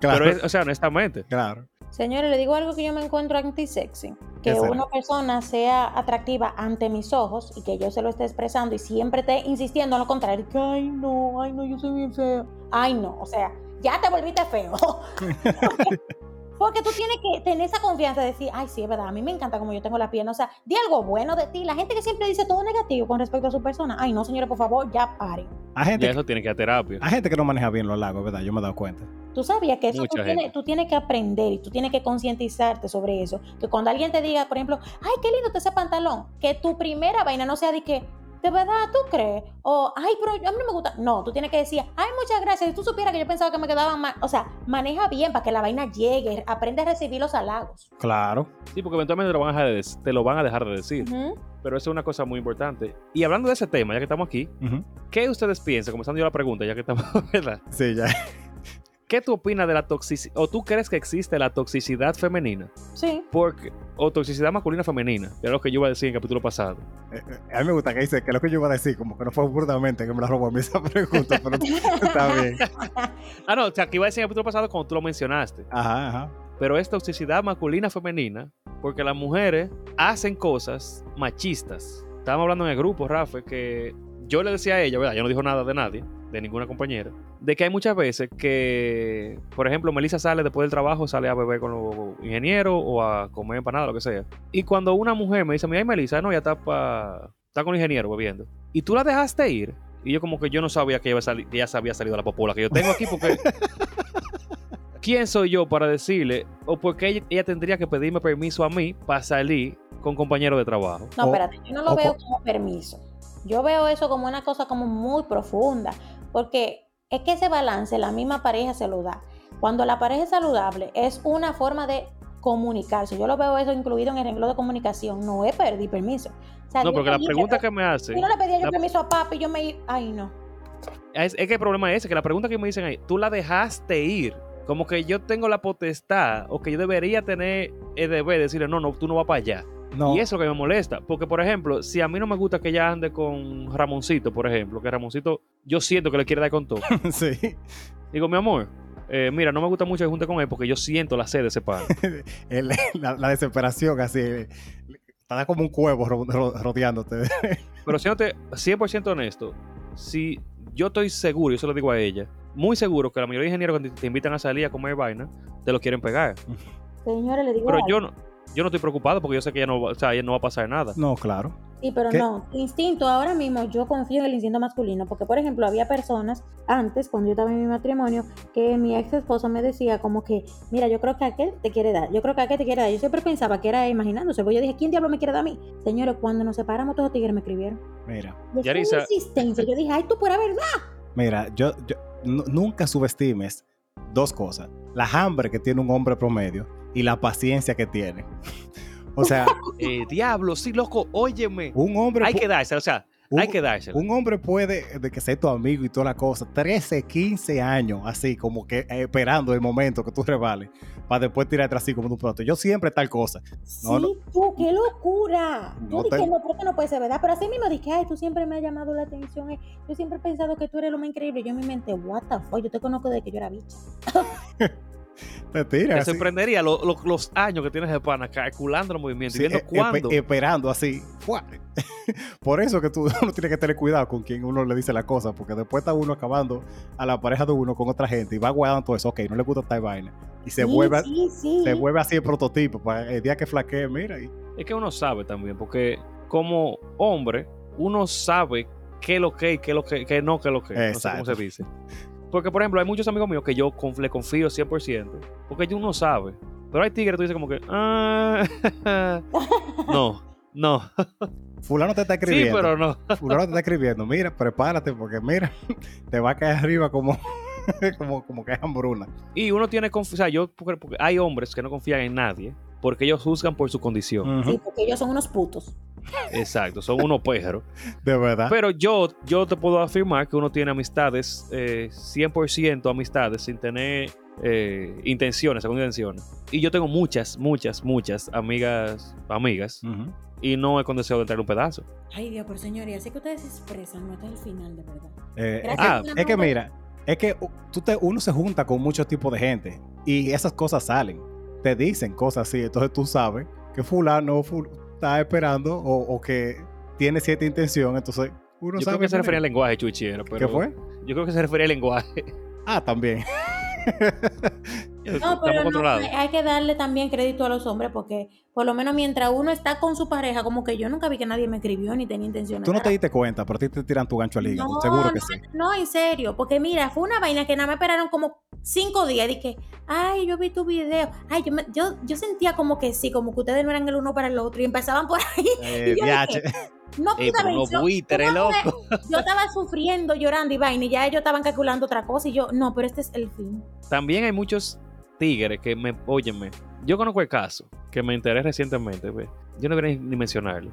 Claro, Pero, es, o sea, honestamente. claro. Señores, le digo algo que yo me encuentro anti-sexy. Que una persona sea atractiva ante mis ojos y que yo se lo esté expresando y siempre esté insistiendo en lo contrario. Que, ay, no, ay, no, yo soy bien feo. Ay, no, o sea, ya te volviste feo. Porque- tú tienes que tener esa confianza de decir, ay, sí, es verdad, a mí me encanta como yo tengo la pierna. O sea, di algo bueno de ti. La gente que siempre dice todo negativo con respecto a su persona. Ay, no, señores, por favor, ya paren. Hay gente, Ya eso tiene que ir a terapia. hay gente que no maneja bien los lagos, ¿verdad? Yo me he dado cuenta. Tú sabías que eso tú tienes, tú tienes que aprender y tú tienes que concientizarte sobre eso. Que cuando alguien te diga, por ejemplo, ay, qué lindo está ese pantalón, que tu primera vaina no sea de que, ¿de verdad tú crees? O, ay, pero a mí no me gusta. No, tú tienes que decir, ay, muchas gracias. Si tú supieras que yo pensaba que me quedaban mal. O sea, maneja bien para que la vaina llegue, aprende a recibir los halagos. Claro. Sí, porque eventualmente te lo van a dejar de, te lo van a dejar de decir. Pero eso es una cosa muy importante. Y hablando de ese tema, ya que estamos aquí. ¿qué ustedes piensan? Comenzando yo la pregunta, ya que estamos, ¿verdad? Sí, ya. ¿Qué tú opinas de la toxicidad? ¿O tú crees que existe la toxicidad femenina? Sí. Porque, o toxicidad masculina femenina, que era lo que yo iba a decir en el capítulo pasado. Eh, eh, A mí me gusta que dice que lo que yo iba a decir, como que no fue burdamente que me la robó a mí esa pregunta, pero está bien. Ah, no, o sea, que iba a decir en el capítulo pasado cuando tú lo mencionaste. Ajá, ajá. Pero es toxicidad masculina femenina porque las mujeres hacen cosas machistas. Estábamos hablando en el grupo, Rafa, que yo le decía a ella, ¿verdad? Yo no dijo nada de nadie, de ninguna compañera, de que hay muchas veces que, por ejemplo, Melissa sale después del trabajo, sale a beber con los ingenieros o a comer empanada, lo que sea. Y cuando una mujer me dice, mira, Melissa, no, ya está, pa- está con el ingeniero bebiendo. Y tú la dejaste ir. Y yo como que yo no sabía que ella, sali- que ella se había salido de la popola que yo tengo aquí porque... ¿Quién soy yo para decirle? O porque ella, ella tendría que pedirme permiso a mí para salir con compañeros de trabajo. No, espérate, yo no lo veo como permiso. Yo veo eso como una cosa como muy profunda, porque es que ese balance la misma pareja se lo da. Cuando la pareja es saludable, es una forma de comunicarse. Yo lo veo eso incluido en el renglón de comunicación, no es pedir permiso. O sea, No, porque la pregunta que me hace... Yo no le pedía yo la- permiso a papi, yo me Ay, no. Es, es que el problema es ese, que la pregunta que me dicen ahí, tú la dejaste ir. Como que yo tengo la potestad o que yo debería tener el deber de decirle, no, no, tú no vas para allá. No, Y eso es lo que me molesta. Porque, por ejemplo, si a mí no me gusta que ella ande con Ramoncito, por ejemplo, que Ramoncito yo siento que le quiere dar con todo. sí. Digo, mi amor, eh, mira, no me gusta mucho que junte con él porque yo siento la sed de ese pan. El- la, la desesperación así. Está como un cuevo ro- ro- rodeándote. Pero siéndote 100% honesto, si yo estoy seguro, y eso lo digo a ella, muy seguro que la mayoría de ingenieros que te invitan a salir a comer vaina, te lo quieren pegar. Señores, le digo Pero algo. yo no, yo no estoy preocupado porque yo sé que ella no, va- o sea, ella no va a pasar nada. No, claro. Sí, pero ¿Qué? no. Instinto, ahora mismo yo confío en el instinto masculino, porque por ejemplo había personas antes, cuando yo estaba en mi matrimonio, que mi ex esposo me decía como que, mira, yo creo que aquel te quiere dar, yo creo que aquel te quiere dar. Yo siempre pensaba que era imaginándose, porque yo dije, ¿quién diablo me quiere dar a mí? Señores, cuando nos separamos todos los tigres me escribieron. Mira, Yarisa- insistencia, yo dije, ay, tú pura verdad. mira, yo, yo nu- nunca subestimes dos cosas. La hambre que tiene un hombre promedio y la paciencia que tiene. O sea, Eh, diablo, sí, loco, óyeme. un hombre, Hay que dársela, o sea, un- hay que dársela. un hombre puede, de que sea tu amigo y toda la cosa, 13, 15 años, así como que eh, esperando el momento que tú revales, para después tirarte así como de un plato. Yo siempre tal cosa. Sí, No, no. tú, qué locura. No Yo dije, te- no, porque no puede ser verdad. Pero así mismo dije, ay, tú siempre me has llamado la atención. eh. Yo siempre he pensado que tú eres lo más increíble. Yo en mi mente, what the fuck, yo te conozco desde que yo era bicha. Te tiras Me sorprendería lo- lo- los años que tienes de pana calculando los movimientos Sí, y viendo e- espe- cuándo. esperando así. ¡fua! Por eso que tú uno tiene que tener cuidado con quien uno le dice la cosa, porque después está uno acabando a la pareja de uno con otra gente y va guardando todo eso. Ok, no le gusta esta vaina. Y se, Sí, vuelve, sí, sí. se vuelve así el prototipo para el día que flaquee, mira. Y, Es que uno sabe también, porque como hombre, uno sabe qué es lo que y qué es lo que, qué no, qué es lo que. No sé Exacto. cómo se dice. Porque, por ejemplo, hay muchos amigos míos que yo conf- le confío 100%, porque uno sabe. Pero hay tigres que tú dices como que, ah, no, no. fulano te está Sí, escribiendo. pero no. Fulano te está escribiendo. Mira, prepárate porque mira, te va a caer arriba como, como, como que es hambruna. Y uno tiene confianza. O sea, yo, porque, porque hay hombres que no confían en nadie, porque ellos juzgan por su condición. Sí, porque ellos son unos putos. Exacto, son unos péjaros. De verdad. Pero yo, yo te puedo afirmar que uno tiene amistades, eh, 100% amistades, sin tener eh, intenciones, según intenciones. Y yo tengo muchas, muchas, muchas amigas, amigas, y no he con deseo de traer un pedazo. Ay, Dios, pero señores, así que ustedes se expresan, no hasta el final, de verdad. Eh, es, Gracias que, Ah, por es que mira, es que tú te, uno se junta con muchos tipos de gente y esas cosas salen. Te dicen cosas así, entonces tú sabes que fulano ful- está esperando o, o que tiene cierta intención, entonces uno Yo sabe. creo que se refería al lenguaje, chuchiero. Pero ¿Qué fue? Yo creo que se refería al lenguaje. Ah, también. No, pero no, hay, que darle también crédito a los hombres porque por lo menos mientras uno está con su pareja, como que yo nunca vi que nadie me escribió ni tenía intención. Tú no te diste cuenta, pero a ti te tiran tu gancho al hígado, seguro que sí. No, en serio, porque mira, fue una vaina que nada me esperaron como cinco días. Dije, ay, yo vi tu video. Ay, yo, me- yo, yo sentía como que sí, como que ustedes no eran el uno para el otro y empezaban por ahí. Eh, Y yo viaje. No Eh, no vencer. buitre, loco. Yo estaba sufriendo, llorando y vaina, y ya ellos estaban calculando otra cosa. Y yo, no, pero este es el fin. También hay muchos tigres que me, óyeme, yo conozco el caso que me enteré recientemente, ve. yo no debería ni mencionarlo.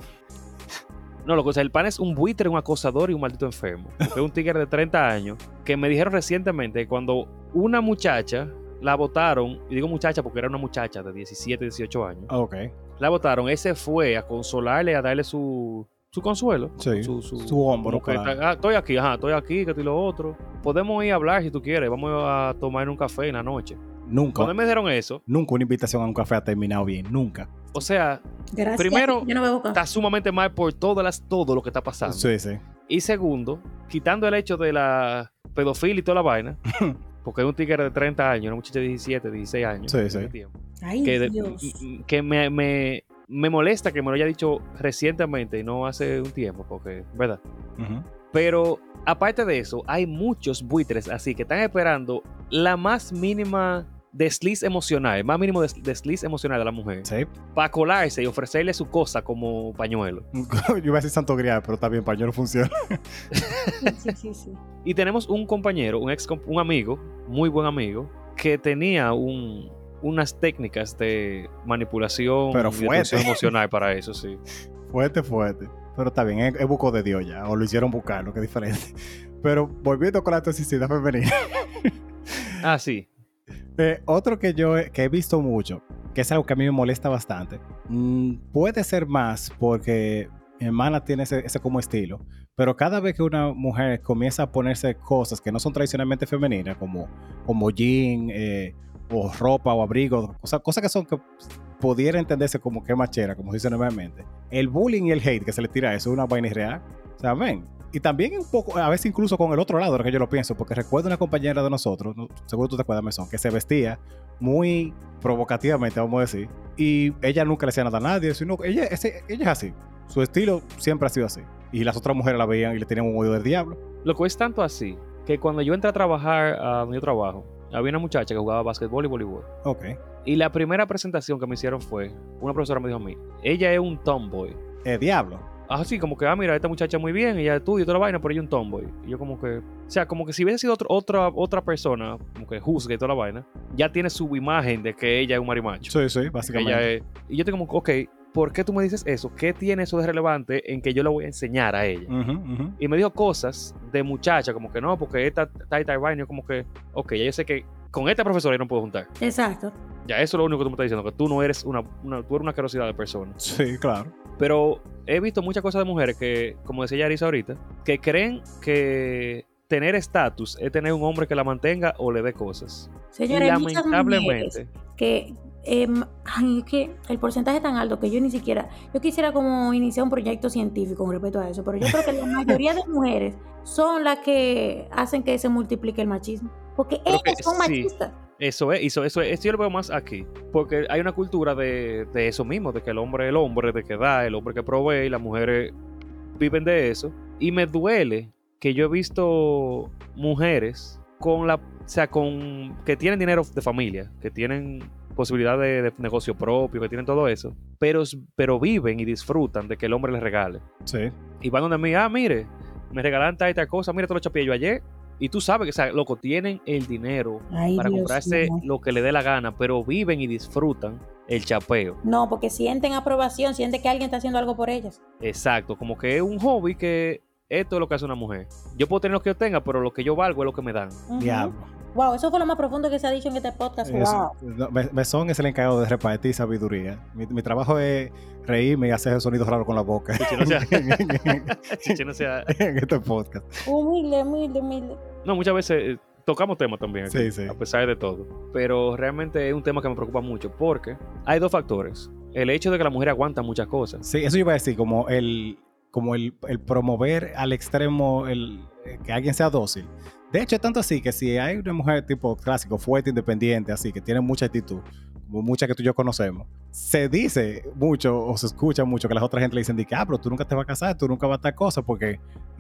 No, loco, o sea, el pan es un buitre, un acosador y un maldito enfermo. Fue un tigre de 30 años que me dijeron recientemente que cuando una muchacha la votaron, y digo muchacha porque era una muchacha de 17, 18 años, Ok. la votaron, ese fue a consolarle, a darle su, su consuelo. Sí. Su, su, Su hombro, que ah, estoy aquí, ajá, estoy aquí, que estoy lo otro. Podemos ir a hablar si tú quieres, vamos a tomar un café en la noche. Nunca. Cuando me dijeron eso, Nunca una invitación a un café ha terminado bien. Nunca. o sea, Gracias. Primero, yo no bebo café. está sumamente mal por todas las, todo lo que está pasando. Sí, sí. Y segundo, quitando el hecho de la pedofilia y toda la vaina, porque es un tigre de 30 años, una muchacha de 17, 16 años. Sí, sí. tiempo, Ay, Que, Dios. que me, me, me molesta que me lo haya dicho recientemente y no hace un tiempo, porque, ¿verdad? Pero aparte de eso, hay muchos buitres así que están esperando la más mínima desliz emocional, el más mínimo des- desliz emocional de la mujer, Sí. para colarse y ofrecerle su cosa como pañuelo. Yo iba a decir santo grial, pero está bien, pañuelo funciona. Sí, sí, sí. Y tenemos un compañero, un ex, un amigo, muy buen amigo, que tenía un, unas técnicas de manipulación Pero de fuerte. tensión emocional para eso, sí. Fuerte, fuerte. Pero está bien, es, es buco de Dios ya. O lo hicieron buscar, lo que es diferente. Pero volviendo con la toxicidad femenina. Ah, sí. Otro que yo he, que he visto mucho, que es algo que a mí me molesta bastante, mm, puede ser más porque mi hermana tiene ese, como estilo, pero cada vez que una mujer comienza a ponerse cosas que no son tradicionalmente femeninas, como, como jean, eh, o ropa o abrigo, cosas que son que pudiera entenderse como que machera, como se dice normalmente, el bullying y el hate que se le tira a eso es una vaina irreal. O sea, ven. Y también un poco, a veces incluso con el otro lado, que yo lo pienso, porque recuerdo una compañera de nosotros, no- seguro tú te acuerdas, Mesón, que se vestía muy provocativamente, vamos a decir, y ella nunca le hacía nada a nadie, sino ella, ese- ella es así. Su estilo siempre ha sido así. Y las otras mujeres la veían y le tenían un odio del diablo. Lo que es tanto así que cuando yo entré a trabajar a donde yo trabajo, había una muchacha que jugaba básquetbol y voleibol. Ok. Y la primera presentación que me hicieron fue, una profesora me dijo a mí, ella es un tomboy. Eh, diablo. Así como que, ah, mira, esta muchacha muy bien, ella estudia y toda la vaina, pero ella es un tomboy. Y yo como que, o sea, como que si hubiese sido otro- otra, otra persona, como que juzgue y toda la vaina, ya tiene su imagen de que ella es un marimacho. Sí, sí, básicamente. ella es- y yo estoy como, ok, ¿por qué tú me dices eso? ¿Qué tiene eso de relevante en que yo le voy a enseñar a ella? Ujú. Y me dijo cosas de muchacha, como que no, porque esta está y vaina, yo como que, ok, ya yo sé que con esta profesora yo no puedo juntar. Exacto. Ya eso es lo único que tú me estás diciendo, que tú no eres una, una tú eres una carosidad de persona. Sí, claro. Pero he visto muchas cosas de mujeres que, como decía Yarisa ahorita, que creen que tener estatus es tener un hombre que la mantenga o le dé cosas. Señores, y lamentablemente, que ay, es que el porcentaje es tan alto que yo ni siquiera, yo quisiera como iniciar un proyecto científico con respecto a eso, pero yo creo que la mayoría de mujeres son las que hacen que se multiplique el machismo, porque que ellas son sí. machistas. Eso es, eso, eso, eso yo lo veo más aquí. Porque hay una cultura de, de eso mismo, de que el hombre es el hombre, de que da, el hombre que provee, y las mujeres viven de eso. Y me duele que yo he visto mujeres con la, o sea, con que tienen dinero de familia, que tienen posibilidad de, de negocio propio, que tienen todo eso, pero, pero viven y disfrutan de que el hombre les regale. Sí. Y van donde mí, ah, mire, me regalan tal y tal cosa, mira, te lo chapé yo ayer. Y tú sabes que, o sea, loco, tienen el dinero Ay, para Dios comprarse mío. lo que le dé la gana, pero viven y disfrutan el chapeo. No, porque sienten aprobación, sienten que alguien está haciendo algo por ellas. Exacto, como que es un hobby que esto es lo que hace una mujer. Yo puedo tener lo que yo tenga, pero lo que yo valgo es lo que me dan. Diablo. Wow, eso fue lo más profundo que se ha dicho en este podcast. Eso- Wow. Mesón es el encargado de repartir sabiduría. Mi, mi trabajo es reírme y hacer sonidos raros con la boca. No sea, chiche, no sea- en este podcast. Humilde, humilde, humilde. No, muchas veces eh, tocamos temas también, aquí, Sí, sí. a pesar de todo. Pero realmente es un tema que me preocupa mucho porque hay dos factores. El hecho de que la mujer aguanta muchas cosas. Sí, eso yo iba a decir, como el, como el, el promover al extremo el, que alguien sea dócil. De hecho, tanto así que si hay una mujer tipo clásico, fuerte, independiente, así, que tiene mucha actitud, como muchas que tú y yo conocemos, se dice mucho o se escucha mucho que las otras gente le dicen, que, ah, pero tú nunca te vas a casar, tú nunca vas a estar cosa, porque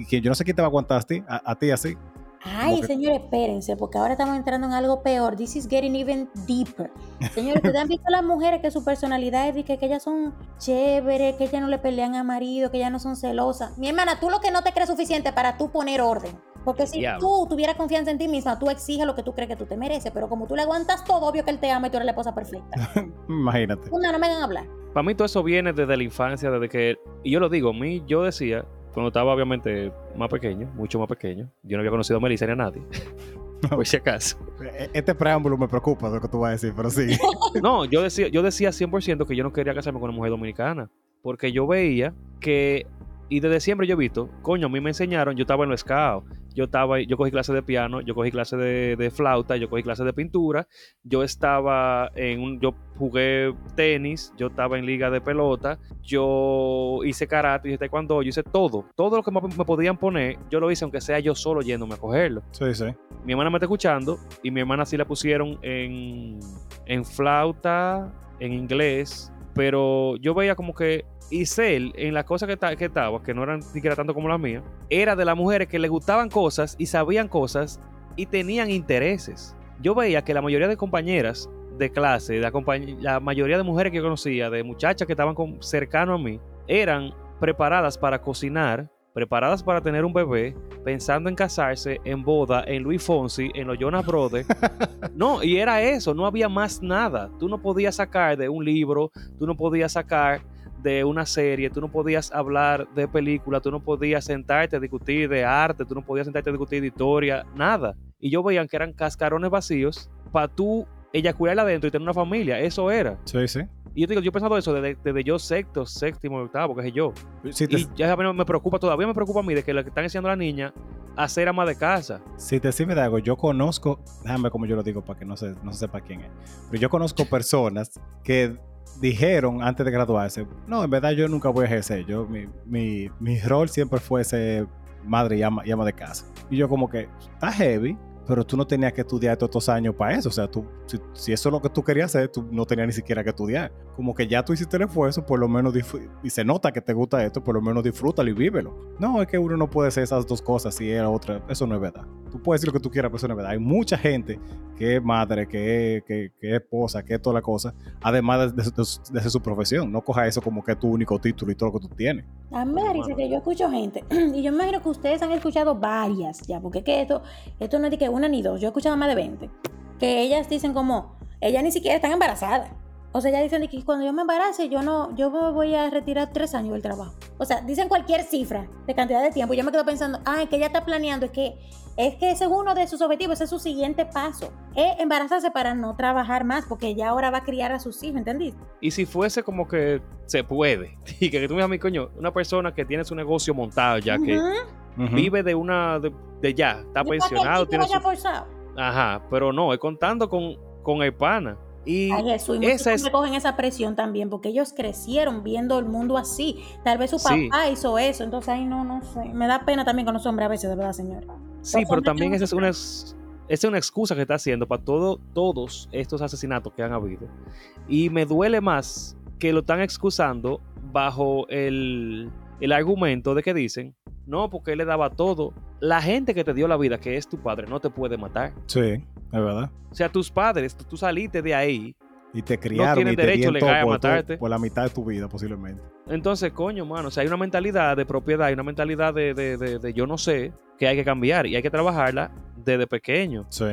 que yo no sé quién te va a aguantar a ti, a ti así. Ay, que- señores, espérense, porque ahora estamos entrando en algo peor. This is getting even deeper. Señores, ¿ustedes han visto las mujeres que su personalidad es de que, que ellas son chéveres, que ellas no le pelean a marido, que ellas no son celosas? Mi hermana, tú lo que no te crees suficiente para tú poner orden. Porque si tú tuvieras confianza en ti misma, tú exiges lo que tú crees que tú te mereces. Pero como tú le aguantas todo, obvio que él te ama y tú eres la esposa perfecta. Imagínate. Una, no me hagan hablar. Para mí todo eso viene desde la infancia, desde que... Y yo lo digo, a mí yo decía, cuando estaba obviamente más pequeño, mucho más pequeño, yo no había conocido a Melissa ni a nadie, por si acaso. E- Este preámbulo me preocupa de lo que tú vas a decir, pero sí. No, yo decía, yo decía 100% que yo no quería casarme con una mujer dominicana, porque yo veía que, y desde siempre yo he visto, coño, a mí me enseñaron, yo estaba en los scouts, yo estaba, yo cogí clases de piano, yo cogí clases de, de flauta, yo cogí clases de pintura, yo estaba en un, yo jugué tenis, yo estaba en liga de pelota, yo hice karate, hice taekwondo, yo hice todo, todo lo que me, me podían poner, yo lo hice aunque sea yo solo yéndome a cogerlo. Sí, sí. Mi hermana me está escuchando y mi hermana sí la pusieron en, en flauta, en inglés, pero yo veía como que Isel, en las cosas que, que estaba, que no eran ni siquiera tanto como las mías, era de las mujeres que le gustaban cosas y sabían cosas y tenían intereses. Yo veía que la mayoría de compañeras de clase, la, compañ- la mayoría de mujeres que yo conocía, de muchachas que estaban con- cercano a mí, eran preparadas para cocinar, preparadas para tener un bebé, pensando en casarse, en boda, en Luis Fonsi, en los Jonas Brothers. No, y era eso, no había más nada. Tú no podías sacar de un libro, tú no podías sacar de una serie, tú no podías hablar de película, tú no podías sentarte a discutir de arte, tú no podías sentarte a discutir de historia, nada. Y yo veían que eran cascarones vacíos para tú eyacular adentro y tener una familia, eso era. Sí, sí. Y yo digo, yo he pensado eso desde, desde yo sexto, séptimo, octavo, que sé yo. Si te, Y ya me preocupa, todavía me preocupa a mí de que le están enseñando a la niña a ser ama de casa. si te sirve de algo, yo conozco, déjame cómo yo lo digo para que no se, no se sepa quién es, pero yo conozco personas que dijeron antes de graduarse, no, en verdad yo nunca voy a ejercer, yo, mi, mi, mi rol siempre fue ser madre y ama, de casa. Y yo como que, está heavy, pero tú no tenías que estudiar todos estos años para eso. O sea, tú, si, si eso es lo que tú querías hacer, tú no tenías ni siquiera que estudiar. Como que ya tú hiciste el esfuerzo, por lo menos, y se nota que te gusta esto, por lo menos disfrútalo y vívelo. No, es que uno no puede hacer esas dos cosas si era otra. Eso no es verdad. Tú puedes decir lo que tú quieras, pero eso no es verdad. Hay mucha gente que es madre, que es, que, que es esposa, que es toda la cosa, además de, de- de- de su profesión. No coja eso como que es tu único título y todo lo que tú tienes. A mí risa que yo escucho gente, y yo me imagino que ustedes han escuchado varias ya, porque es que esto, esto no es de que una ni dos, yo he escuchado más de 20, que ellas dicen como, ellas ni siquiera están embarazadas. O sea, ellas dicen que cuando yo me embarace, yo no, yo me voy a retirar tres años del trabajo. O sea, dicen cualquier cifra de cantidad de tiempo. Yo me quedo pensando, ah, es que ella está planeando, es que, es que ese es uno de sus objetivos, ese es su siguiente paso. Es embarazarse para no trabajar más, porque ya ahora va a criar a sus hijos, ¿entendiste? Y si fuese como que se puede, y que, tú me digas a mí, coño, una persona que tiene su negocio montado ya, que Vive de una, de, de ya, está pensionado, tiene su... forzado. Ajá, pero no, es contando con, con el pana. Y Ay, Jesús, y esa es- me cogen esa presión también, porque ellos crecieron viendo el mundo así. Tal vez su Sí. papá hizo eso, entonces ahí no, no sé. Me da pena también con los hombres a veces, de verdad, señor. Sí, Los pero también esa es una, ex- esa es una excusa que está haciendo para todo, todos estos asesinatos que han habido. Y me duele más que lo están excusando bajo el, el argumento de que dicen, no, porque él le daba todo. La gente que te dio la vida, que es tu padre, no te puede matar. Sí, es verdad. O sea, tus padres, tú, saliste de ahí. Y te criaron tienen y derecho legal a matarte. por la mitad de tu vida, posiblemente. Entonces, coño, mano, o sea, hay una mentalidad de propiedad, hay una mentalidad de, de- de- de yo no sé, que hay que cambiar y hay que trabajarla desde pequeño. Sí.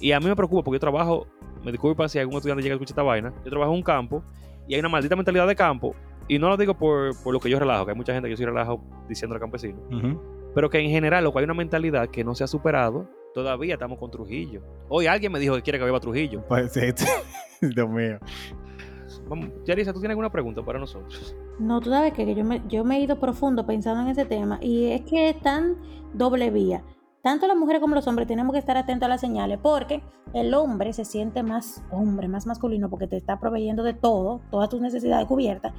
Y a mí me preocupa porque yo trabajo, me disculpan si algún estudiante llega a escuchar esta vaina, yo trabajo en un campo y hay una maldita mentalidad de campo. Y no lo digo por, por lo que yo relajo, que hay mucha gente que yo sí relajo diciendo al campesino. Pero que en general, lo que hay una mentalidad que no se ha superado, todavía estamos con Trujillo. Hoy alguien me dijo que quiere que viva Trujillo. Pues sí, Dios mío. Vamos, Yarisa, ¿tú tienes alguna pregunta para nosotros? No, tú sabes que que yo me, yo me he ido profundo pensando en ese tema y es que es tan doble vía. Tanto las mujeres como los hombres tenemos que estar atentos a las señales porque el hombre se siente más hombre, más masculino porque te está proveyendo de todo, todas tus necesidades cubiertas.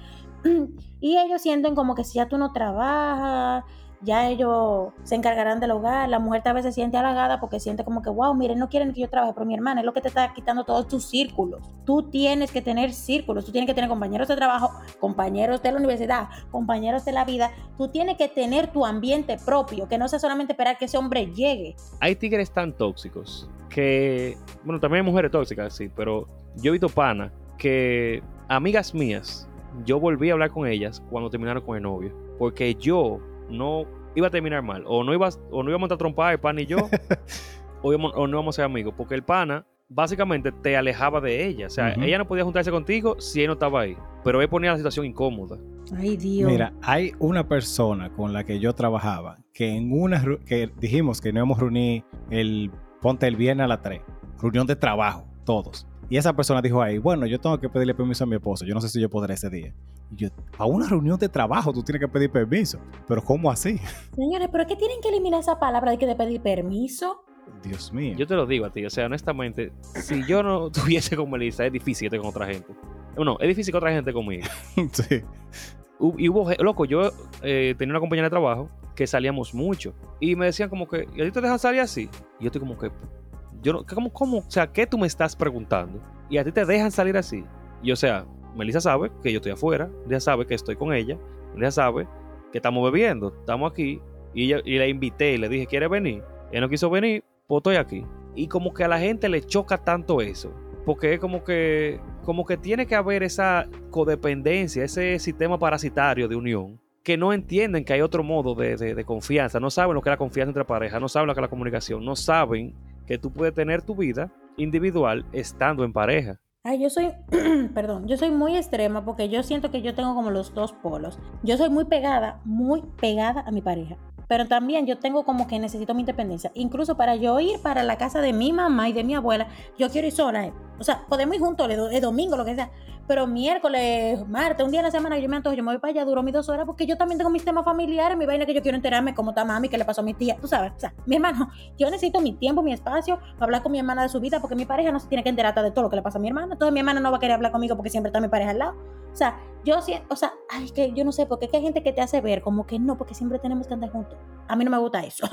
Y ellos sienten como que si ya tú no trabajas, ya ellos se encargarán del hogar. La mujer tal vez se siente halagada porque siente como que, wow, miren, no quieren que yo trabaje, pero mi hermana es lo que te está quitando todos tus círculos. Tú tienes que tener círculos, tú tienes que tener compañeros de trabajo, compañeros de la universidad, compañeros de la vida. Tú tienes que tener tu ambiente propio, que no sea solamente esperar que ese hombre llegue. Hay tigres tan tóxicos que, bueno, también hay mujeres tóxicas, sí, pero yo he visto pana que amigas mías, yo volví a hablar con ellas cuando terminaron con el novio, porque yo no iba a terminar mal, o no iba, o no íbamos a trompar el pana y yo, o, íbamos- o no íbamos a ser amigos, porque el pana básicamente te alejaba de ella, o sea, ella no podía juntarse contigo si él no estaba ahí, pero él ponía la situación incómoda. Ay, Dios. Mira, hay una persona con la que yo trabajaba que en una que dijimos que nos íbamos a reunir el ponte el viernes a las 3, reunión de trabajo, todos. Y esa persona dijo ahí, bueno, yo tengo que pedirle permiso a mi esposo, yo no sé si yo podré ese día. Y yo, a una reunión de trabajo tú tienes que pedir permiso. Pero ¿cómo así? Señores, ¿pero qué tienen que eliminar esa palabra de que de pedir permiso? Dios mío. Yo te lo digo a ti, o sea, honestamente, si yo no tuviese como Elisa, es difícil que esté con otra gente. No, es difícil que otra gente conmigo. sí. Y hubo, loco, yo eh, tenía una compañera de trabajo que salíamos mucho y me decían como que, ¿y a ti te dejan salir así? Y yo estoy como que, yo no, ¿cómo, cómo? O sea, ¿qué tú me estás preguntando? Y a ti te dejan salir así. Y o sea, Melissa sabe que yo estoy afuera, ella sabe que estoy con ella, ella sabe que estamos bebiendo, estamos aquí, y, ella- y la invité y le dije, ¿quieres venir? Ella no quiso venir, pues estoy aquí. Y como que a la gente le choca tanto eso, porque es como que, como que tiene que haber esa codependencia, ese sistema parasitario de unión, que no entienden que hay otro modo de, de- de confianza, no saben lo que es la confianza entre parejas, no saben lo que es la comunicación, no saben que tú puedes tener tu vida individual estando en pareja. Ay, yo soy, perdón, yo soy muy extrema porque yo siento que yo tengo como los dos polos. Yo soy muy pegada, muy pegada a mi pareja. Pero también yo tengo como que necesito mi independencia. Incluso para yo ir para la casa de mi mamá y de mi abuela, yo quiero ir sola. O sea, podemos ir juntos, el, do- el domingo, lo que sea. Pero miércoles, martes, un día a la semana yo me antojo, yo me voy para allá, duro mis dos horas porque yo también tengo mis temas familiares, mi vaina que yo quiero enterarme cómo está mami, qué le pasó a mi tía. Tú sabes, o sea, mi hermano, yo necesito mi tiempo, mi espacio para hablar con mi hermana de su vida porque mi pareja no se tiene que enterar de todo lo que le pasa a mi hermana. Entonces mi hermana no va a querer hablar conmigo porque siempre está mi pareja al lado. O sea, yo siento, o sea, ay, que yo no sé, porque es que hay gente que te hace ver como que no, porque siempre tenemos que andar juntos. A mí no me gusta eso.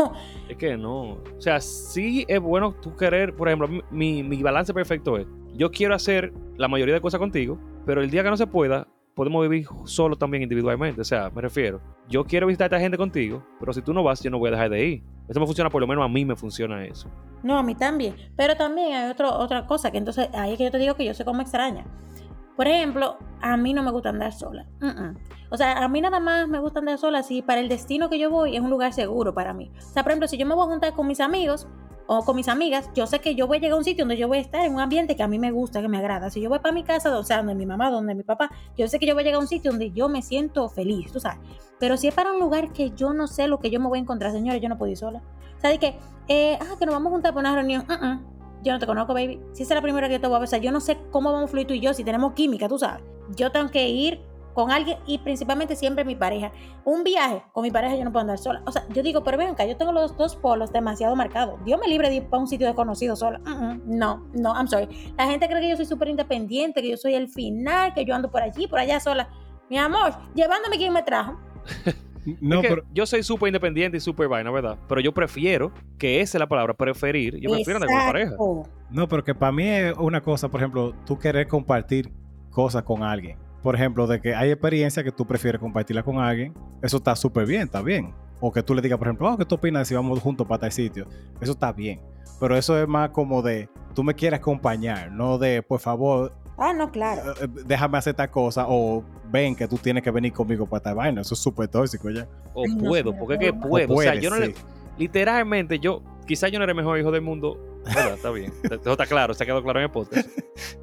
Es que no. O sea, sí es bueno tú querer, por ejemplo, mi, mi balance perfecto es, yo quiero hacer la mayoría de cosas contigo, pero el día que no se pueda, podemos vivir solo también individualmente. O sea, me refiero, yo quiero visitar a esta gente contigo, pero si tú no vas, yo no voy a dejar de ir. Eso me funciona, por lo menos a mí me funciona eso. No, a mí también. Pero también hay otro, otra cosa que entonces ahí es que yo te digo que yo soy como extraña. Por ejemplo, a mí no me gusta andar sola. O sea, a mí nada más me gusta andar sola si para el destino que yo voy es un lugar seguro para mí. O sea, por ejemplo, si yo me voy a juntar con mis amigos o con mis amigas, yo sé que yo voy a llegar a un sitio donde yo voy a estar en un ambiente que a mí me gusta, que me agrada. Si yo voy para mi casa, o sea, donde mi mamá, donde mi papá, yo sé que yo voy a llegar a un sitio donde yo me siento feliz, tú sabes. Pero si es para un lugar que yo no sé lo que yo me voy a encontrar, señores, yo no puedo ir sola. O sea, de que, eh, ah, que nos vamos a juntar para una reunión. Mm-mm. Yo no te conozco, baby. Si esa es la primera que te voy a besar, yo no sé cómo vamos a fluir tú y yo, si tenemos química, tú sabes. Yo tengo que ir con alguien y principalmente siempre mi pareja. Un viaje con mi pareja yo no puedo andar sola. O sea, yo digo, pero ven acá, yo tengo los dos polos demasiado marcados. Dios me libre de ir para un sitio desconocido sola. Mm-mm. No, no, I'm sorry. La gente cree que yo soy súper independiente, que yo soy el final, que yo ando por allí, por allá sola. Mi amor, llevándome quien me trajo. No, Es que pero yo soy súper independiente y súper vaina, ¿verdad? Pero yo prefiero, que esa es la palabra, preferir. Yo prefiero andar con mi pareja. No, pero que para mí es una cosa, por ejemplo, tú querer compartir cosas con alguien. Por ejemplo, de que hay experiencias que tú prefieres compartirla con alguien, eso está súper bien, está bien. O que tú le digas, por ejemplo, oh, ¿qué tú opinas si vamos juntos para tal sitio? Eso está bien. Pero eso es más como de, tú me quieres acompañar, no de, por favor, Ah, no, claro. eh, eh, déjame hacer tal cosa, o ven que tú tienes que venir conmigo para tal vaina. Eso es súper tóxico ya. O puedo, porque es que puedo. O, sea, yo no le, literalmente, yo, quizás yo no era el mejor hijo del mundo. ¿Verdad? Está bien. Eso está claro, se ha quedado claro en el podcast.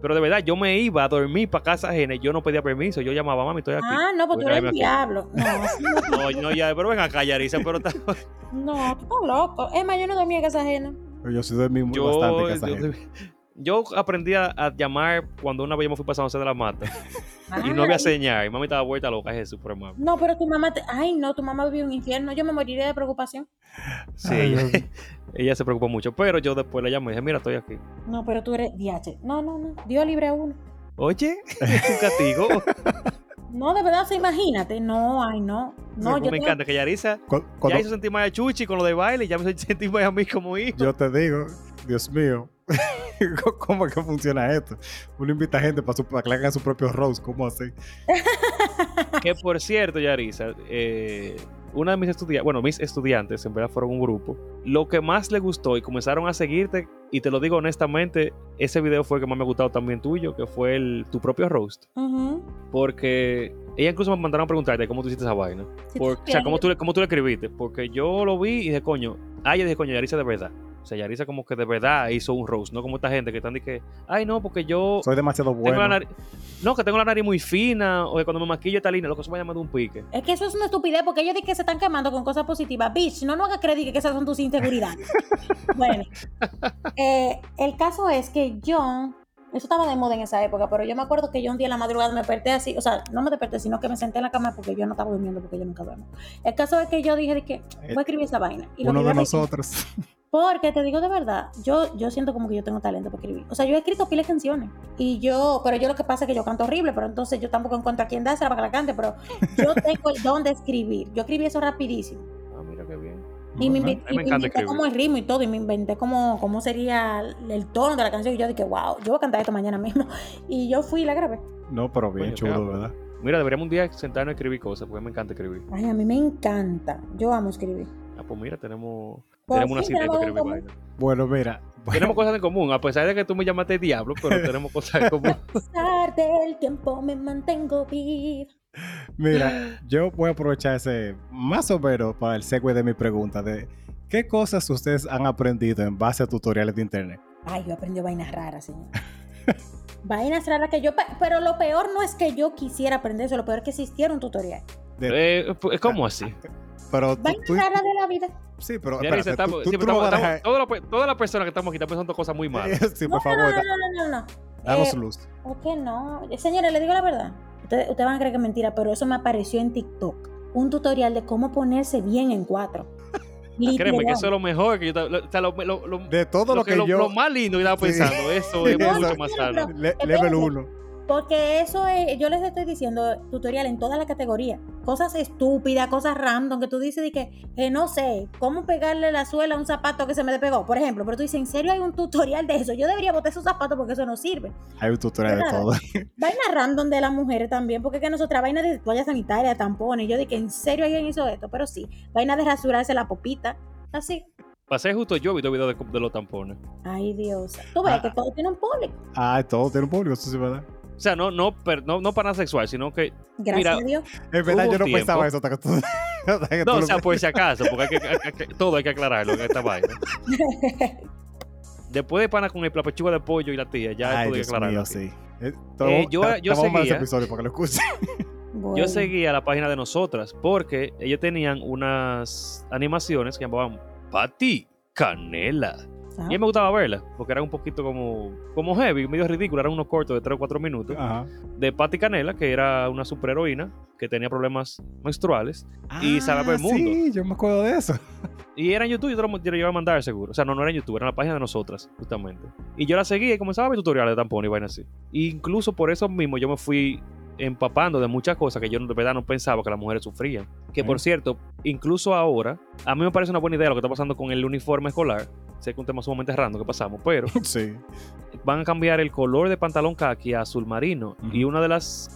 Pero de verdad, yo me iba a dormir para casa ajena y yo no pedía permiso. Yo llamaba, mami, estoy aquí. Ah, no, pues tú a eres el quedarme aquí". diablo. No, no, No, no, ya, pero ven acá, Yarisa, pero está- no, tú estás loco. Es más, yo no dormía en casa ajena. Pero yo sí dormí muy yo, bastante en casa ajena. yo aprendí a, a llamar cuando una vez yo me fui para San José de la Mata y no había señal. Y mami estaba vuelta loca, Jesús, por hermano. No, pero tu mamá, te... ay, no, tu mamá vivió un infierno. Yo me moriría de preocupación. Sí, Ay, ella, se preocupó mucho. Pero yo después le llamé y dije, mira, estoy aquí. No, pero tú eres DH. No, no, no. Dios libre a uno. Oye, es un castigo. No, de verdad, o sea, imagínate. No, ay, no. No, Sí, yo me tengo- encanta que Yarisa Cu- ya hizo sentir más a Chuchi con lo de baile y ya me hizo sentir más a mí como hijo. Yo te digo, Dios mío, ¿cómo es que funciona esto? Uno invita gente para, su, para que le hagan su propio roast, ¿cómo así? Que por cierto, Yarisa, eh, una de mis estudiantes, bueno, mis estudiantes, en verdad fueron un grupo, lo que más le gustó y comenzaron a seguirte, y te lo digo honestamente, ese video fue el que más me ha gustado también tuyo, que fue el tu propio roast. Porque ella incluso me mandaron a preguntarte cómo tú hiciste esa vaina. O sea, cómo tú, cómo tú le escribiste. Porque yo lo vi y dije, coño, ah, yo dije, coño, Yarisa de verdad. O sea, Yarisa como que de verdad hizo un roast, no como esta gente que están de que, ay, no, porque yo Soy demasiado bueno. nariz, no, que tengo la nariz muy fina, o que cuando me maquillo esta línea, lo que se me llama de un pique. Es que eso es una estupidez porque ellos dicen que se están quemando con cosas positivas. Bitch, no nos hagas creer que esas son tus inseguridades. bueno, eh, el caso es que yo Eso estaba de moda en esa época, pero yo me acuerdo que yo un día en la madrugada me desperté así, o sea, no me desperté, sino que me senté en la cama porque yo no estaba durmiendo, porque yo nunca duermo. El caso es que yo dije de que voy a escribir esa vaina. Y lo Uno de nosotros. Porque te digo de verdad, yo, yo siento como que yo tengo talento para escribir. O sea, yo he escrito pila de canciones. Y yo, pero yo lo que pasa es que yo canto horrible, pero entonces yo tampoco encuentro a quién dársela para que la cante, pero yo tengo el don de escribir. Yo escribí eso rapidísimo. Ah, mira qué bien. Y me, Ajá. inven- A mí me y me encanta inventé escribir. como el ritmo y todo, y me inventé como cómo sería el tono de la canción. Y yo dije, wow, yo voy a cantar esto mañana mismo. Y yo fui y la grabé. No, pero bien chulo, ¿verdad? Mira, deberíamos un día sentarnos a escribir cosas, porque me encanta escribir. Ay, a mí me encanta. Yo amo escribir. Ah, pues mira, tenemos, Pues tenemos una sí, cita tenemos escribir como- vainas. Bueno, mira. Tenemos cosas en común, a pesar de que tú me llamaste diablo, pero tenemos cosas en común. A pesar del tiempo me mantengo viva. Mira, yo voy a aprovechar ese más o menos para el segue de mi pregunta de ¿qué cosas ustedes han aprendido en base a tutoriales de internet? Ay, yo aprendí vainas raras, señor. vainas raras que yo... pe- Pero lo peor no es que yo quisiera aprender eso, lo peor es que existiera un tutorial. Eh, pues, ¿Cómo así? Pero tú- raras de la vida. sí, pero sí, todas las personas que estamos aquí están pensando cosas muy malas. Sí, No, por no, favor, no, no, no, no, no. danos Eh, luz. ¿Por qué no? Señores, le digo la verdad. Ustedes, ustedes van a creer que es mentira, pero eso me apareció en TikTok. Un tutorial de cómo ponerse bien en cuatro. Créeme que eso es lo mejor que yo estaba- lo- o sea, lo, lo- lo- De todo lo, lo que, lo- yo... lo más lindo que estaba Sí. pensando, eso es Eso. mucho más sano. level 1. Porque eso es, yo les estoy diciendo tutorial en todas las categorías. Cosas estúpidas, cosas random que tú dices de que, eh, no sé, cómo pegarle la suela a un zapato que se me despegó, por ejemplo. Pero tú dices, ¿en serio hay un tutorial de eso? Yo debería botar esos zapatos porque eso no sirve. Hay un tutorial de todo. Vaina random de las mujeres también, porque que nosotras, vaina de toalla sanitaria, tampones. Yo dije, ¿en serio alguien hizo esto? Pero sí, vaina de rasurarse la popita. Así. Pasé justo yo visto videos de, de los tampones. Ay, Dios. Tú ves Ah. que todo tiene un público. Ah, todo tiene un público, eso sí es verdad. O sea, no, no, per- no, no para nada sexual, sino que. Gracias Mira, a Dios. En verdad, yo no tiempo- pensaba eso hasta que tú... hasta que No, tú o lo- sea, por si acaso, porque hay que, hay que- todo hay que aclararlo en esta vaina. Después de pana con el- la pechuga de pollo y la tía, ya Ay, todo hay que aclararlo. mío, sí. Eh, Eh, yo- yo te vamos a mandar ese seguía- episodio para que lo escuchen. Bueno. Yo seguía la página de nosotras porque ellos tenían unas animaciones que llamaban Patty Canela. Ah. Y a mí me gustaba verlas porque eran un poquito como, como heavy, medio ridículo. Eran unos cortos de 3 o 4 minutos. Ajá. De Patty Canela, que era una superheroína que tenía problemas menstruales. Y se va por el mundo. Ah, Sí, yo me acuerdo de eso. Y era en YouTube, yo te lo, yo lo iba a mandar seguro. O sea, no, no era en YouTube, era en la página de nosotras, justamente. Y yo la seguía y comenzaba a ver tutoriales de tampón y vainas así. E incluso por eso mismo yo me fui empapando de muchas cosas que yo de verdad no pensaba que las mujeres sufrían. Que por cierto, incluso ahora, a mí me parece una buena idea lo que está pasando con el uniforme escolar. Sé que es un tema sumamente random que pasamos, pero Sí. van a cambiar el color de pantalón khaki a azul marino. Y uno de los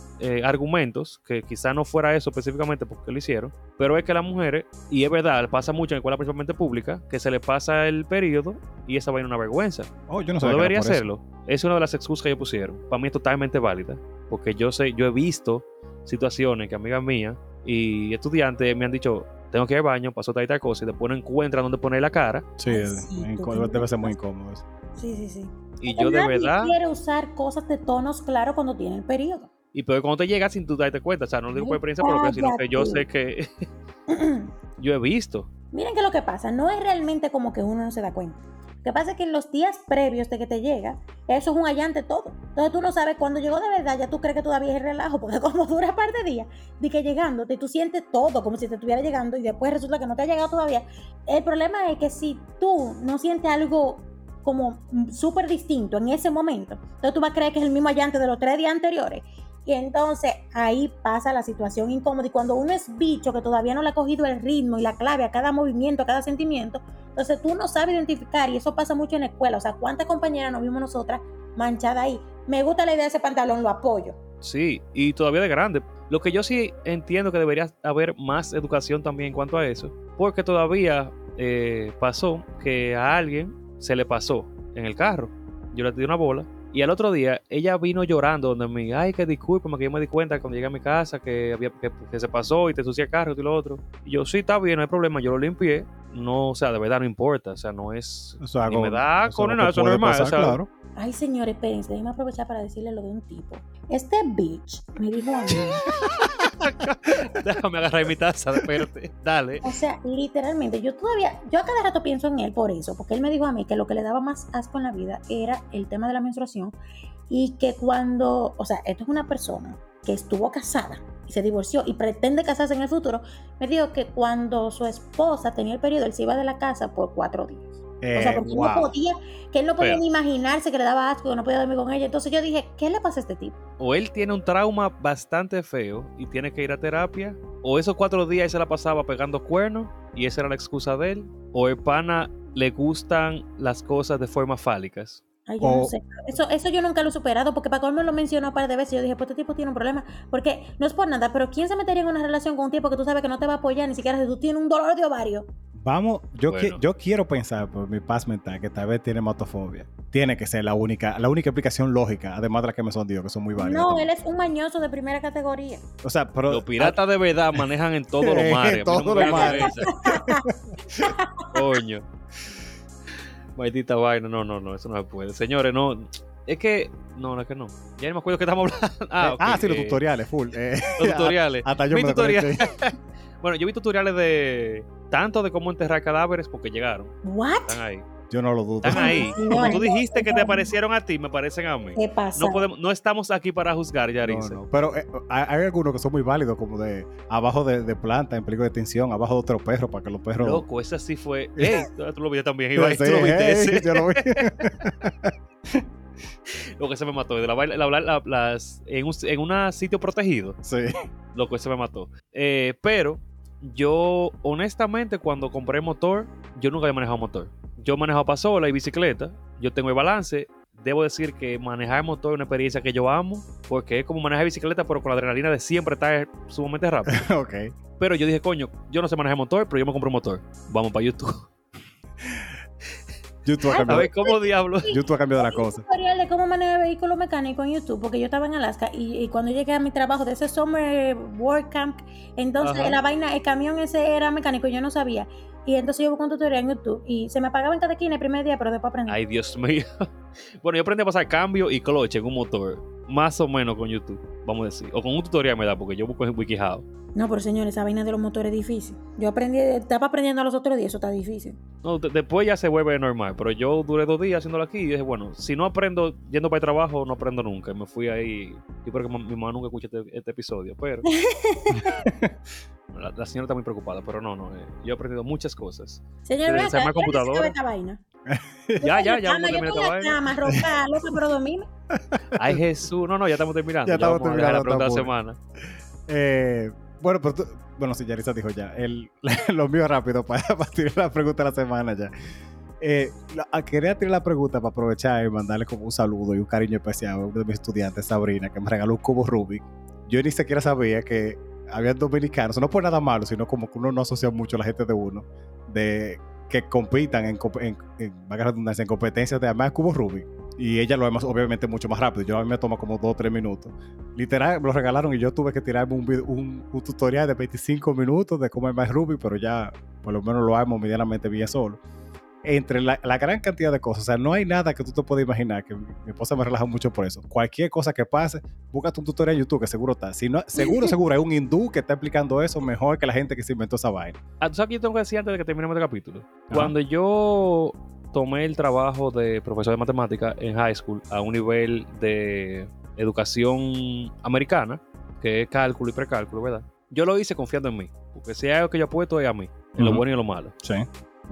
argumentos, que quizá no fuera eso específicamente porque lo hicieron, pero es que las mujeres, y es verdad, pasa mucho en escuela principalmente pública, que se le pasa el periodo y esa vaina es una vergüenza. Oh, yo no No sabía que era debería eso. hacerlo. Es una de las excusas que ellos pusieron. Para mí es totalmente válida, porque yo sé, yo he visto situaciones que amigas mías y estudiantes me han dicho, tengo que ir al baño, pasó tal y tal cosa, y después no encuentran dónde poner la cara. Sí, Ay, es- sí, debe ser muy incómodo eso. Sí, sí, sí. Y yo de verdad... quiere usar cosas de tonos claros cuando tiene el periodo. Y pero cuando te llegas sin tú darte cuenta, o sea, no lo digo por experiencia propia, sino que yo sé que yo he visto. Miren que lo que pasa, no es realmente como que uno no se da cuenta. Lo que pasa es que en los días previos de que te llega, eso es un allante todo. Entonces tú no sabes cuando llegó de verdad, ya tú crees que todavía es relajo, porque como dura un par de días, de que llegándote, tú sientes todo como si te estuviera llegando y después resulta que no te ha llegado todavía. El problema es que si tú no sientes algo como súper distinto en ese momento, entonces tú vas a creer que es el mismo allante de los tres días anteriores. Y entonces ahí pasa la situación incómoda. Y cuando uno es bicho que todavía no le ha cogido el ritmo y la clave a cada movimiento, a cada sentimiento, entonces tú no sabes identificar. Y eso pasa mucho en la escuela. O sea, ¿cuántas compañeras nos vimos nosotras manchadas ahí? Me gusta la idea de ese pantalón, lo apoyo. Sí, y todavía de grande. Lo que yo sí entiendo que debería haber más educación también en cuanto a eso, porque todavía eh, pasó que a alguien se le pasó en el carro. Yo le di una bola y al otro día ella vino llorando donde mí, ay, que discúlpame, que yo me di cuenta cuando llegué a mi casa que, había, que, que se pasó y te ensucia el carro y lo otro. Y yo, sí, está bien, no hay problema, yo lo limpié. No, o sea, de verdad no importa, o sea, no es... Es ni algo- me da eso con es nada, eso es puede normal, pasar, o sea, claro. Ay, señores, espérense, déjenme aprovechar para decirle lo de un tipo. Este bitch me dijo a mí Déjame agarrar mi taza, espérate. Dale. O sea, literalmente, yo todavía, yo a cada rato pienso en él por eso, porque él me dijo a mí que lo que le daba más asco en la vida era el tema de la menstruación y que cuando, o sea, esto es una persona que estuvo casada y se divorció y pretende casarse en el futuro, me dijo que cuando su esposa tenía el periodo, él se iba de la casa por cuatro días. O sea, Eh, porque él wow. no podía, que él no podía Pero- ni imaginarse que le daba asco, que no podía dormir con ella. Entonces yo dije, ¿qué le pasa a este tipo? O él tiene un trauma bastante feo y tiene que ir a terapia, o esos cuatro días él se la pasaba pegando cuernos y esa era la excusa de él, o el pana le gustan las cosas de formas fálicas. Ay, yo no O- sé. Eso, eso yo nunca lo he superado porque Paco me lo mencionó un par de veces. Yo dije, pues este tipo tiene un problema. Porque no es por nada, pero ¿quién se metería en una relación con un tipo que tú sabes que no te va a apoyar ni siquiera si tú tienes un dolor de ovario? Vamos, yo, qui- Bueno. yo quiero pensar por mi paz mental que tal vez tiene matofobia. Tiene que ser la única, la única explicación lógica, además de la que me son digo, que son muy válidas. No, también. él es un mañoso de primera categoría. O sea, pero Los piratas de verdad manejan en todos los mares. No todos los mares. Coño. Maldita vaina. No, no, no, eso no se puede. Señores, no. Es que. No, no es que no. Ya no me acuerdo que estamos hablando. Ah, Eh, ah, sí, los eh, tutoriales, full. eh, Los tutoriales. hasta yo me tutoriales. desconecté. Bueno, yo vi tutoriales de. Tanto de cómo enterrar cadáveres porque llegaron. ¿What? Están ahí. Yo no lo dudo. Están ahí. No, Como tú no, dijiste que te aparecieron a ti, me parecen a mí. ¿Qué pasa? No podemos, no estamos aquí para juzgar, No, Yaritza. no, Pero eh, hay, algunos que son muy válidos, como de abajo de, de planta, en peligro de extinción, abajo de otro perro, para que los perros. Loco, ese sí fue. Ey, tú lo viste también, Ibai, Sí, tú lo viste hey, ese. yo lo vi. Lo que se me mató. De la, baila- la- la- la- las, en un en una sitio protegido. sí. Lo que se me mató. Eh, pero yo, honestamente, cuando compré motor, yo nunca había manejado motor. Yo he manejado pasola y bicicleta. Yo tengo el balance. Debo decir que manejar motor es una experiencia que yo amo. Porque es como manejar bicicleta, pero con la adrenalina de siempre estar sumamente rápido. ok. Pero yo dije, coño, yo no sé manejar motor, pero yo me compré un motor. Vamos para YouTube. YouTube ha A cambiado, ver cómo diablos. YouTube ha cambiado la un cosa. tutorial de cómo manejar vehículos mecánicos en YouTube, porque yo estaba en Alaska y, y cuando llegué a mi trabajo de ese Summer Work Camp, entonces Ajá. la vaina, el camión ese era mecánico y yo no sabía. Y entonces yo busqué un tutorial en YouTube y se me apagaba en cada esquina el primer día, pero después aprendí. Ay, Dios mío. Bueno, yo aprendí a pasar cambio y cloche en un motor. Más o menos con YouTube, vamos a decir. O con un tutorial me da, porque yo busco en WikiHow. No, pero señores, esa vaina de los motores es difícil. Yo aprendí, estaba aprendiendo los otros días, eso está difícil. No, de- después ya se vuelve normal, pero yo duré dos días haciéndolo aquí y dije, bueno, si no aprendo yendo para el trabajo, no aprendo nunca. Y me fui ahí. Yo creo que mi mamá nunca escucha este, este episodio, pero. la, la señora está muy preocupada, pero no, no. eh, yo he aprendido muchas cosas. Señor, desarma acá, la ¿qué necesito computadora. esta vaina? Ya, ya, Yo ya, a la cama, Yo estoy en la cama, loca, pero dormirme. Ay, Jesús. No, no, ya estamos terminando. Ya estamos a la terminando, pregunta de la tampoco. semana. Eh, bueno, pero tú, bueno, sí, Yarisa dijo ya. El, lo mío rápido para, para tirar la pregunta de la semana ya. Eh, quería tirar la pregunta para aprovechar y mandarle como un saludo y un cariño especial a uno de mis estudiantes, Sabrina, que me regaló un cubo Rubik. Yo ni siquiera sabía que había dominicanos, no por nada malo, sino como que uno no asocia mucho a la gente de uno, de que compitan en, en, en, redundancia, en competencias de además cubo Rubik. Y ella lo hace obviamente mucho más rápido. Yo a mí me toma como 2 o 3 minutos. Literal, me lo regalaron y yo tuve que tirarme un, vid- un, un tutorial de 25 minutos de cómo armar Rubik, pero ya por lo menos lo armo medianamente bien solo. Entre la, la gran cantidad de cosas, o sea, no hay nada que tú te puedas imaginar, que mi, mi esposa me relaja mucho por eso. Cualquier cosa que pase, búscate un tutorial en YouTube que seguro está. Si no, seguro, seguro, hay un hindú que está explicando eso mejor que la gente que se inventó esa vaina. Ah, ¿tú sabes qué yo tengo que decir antes de que terminemos este capítulo? Cuando yo tomé el trabajo de profesor de matemática en high school a un nivel de educación americana, que es cálculo y precálculo, ¿verdad? Yo lo hice confiando en mí, porque si hay algo que yo apuesto es a mí, en lo bueno y en lo malo. Sí.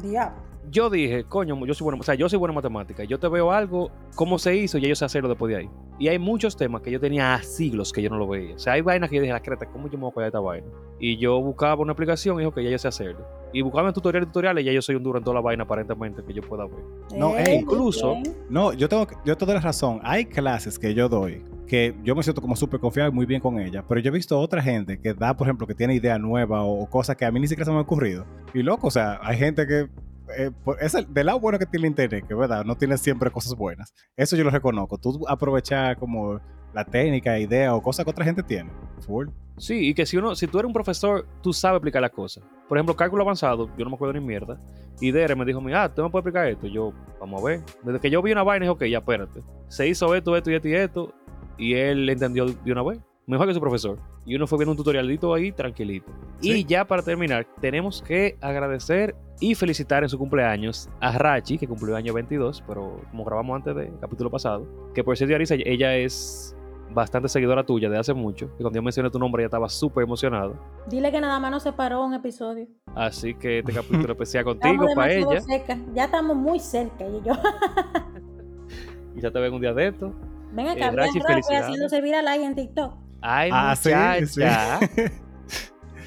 Diablo. Yo dije, coño, yo soy bueno, o sea, yo soy bueno en matemática, yo te veo algo, cómo se hizo, y yo sé hacerlo después de ahí. Y hay muchos temas que yo tenía a siglos que yo no lo veía. O sea, hay vainas que yo dije, la creta, ¿cómo yo me voy a de esta vaina? Y yo buscaba una aplicación y dijo que ya yo sé hacerlo. Y buscaba en tutoriales y tutoriales y ya yo soy un duro en toda la vaina aparentemente que yo pueda ver. No, Eh, ey, incluso-. No, yo tengo, yo te doy la razón. Hay clases que yo doy que yo me siento como súper confiado y muy bien con ellas, pero yo he visto otra gente que da, por ejemplo, que tiene ideas nuevas o, o cosas que a mí ni siquiera se me han ocurrido. Y loco, o sea, hay gente que eh, es el, del lado bueno que tiene internet, que verdad, no tiene siempre cosas buenas. Eso yo lo reconozco. Tú aprovechar como la técnica, idea o cosas que otra gente tiene. Full. Sí, y que si uno, si tú eres un profesor, tú sabes explicar las cosas. Por ejemplo, cálculo avanzado, yo no me acuerdo ni mierda. Y Dere me dijo, ah, ¿tú me puedes explicar esto? Yo, vamos a ver. Desde que yo vi una vaina, dije, ok, ya espérate. Se hizo esto, esto y esto y esto. Y él entendió de una vez. Mejor que su profesor. Y uno fue viendo un tutorialito ahí tranquilito. Sí. Y ya para terminar, tenemos que agradecer y felicitar en su cumpleaños a Rachi, que cumplió año 22, pero como grabamos antes del capítulo pasado, que por cierto, Arisa, ella es bastante seguidora tuya de hace mucho. Y cuando yo mencioné tu nombre, ella estaba súper emocionado. Dile que nada más nos separó un episodio. Así que este capítulo especial Estamos contigo, para ella. cerca. Ya estamos muy cerca. Y yo, Y ya te ven un día de esto. ven Eh, acá, Rachi, rápido felicidades. haciéndose viral ahí en TikTok. Ay, Ah, sí, muchacha.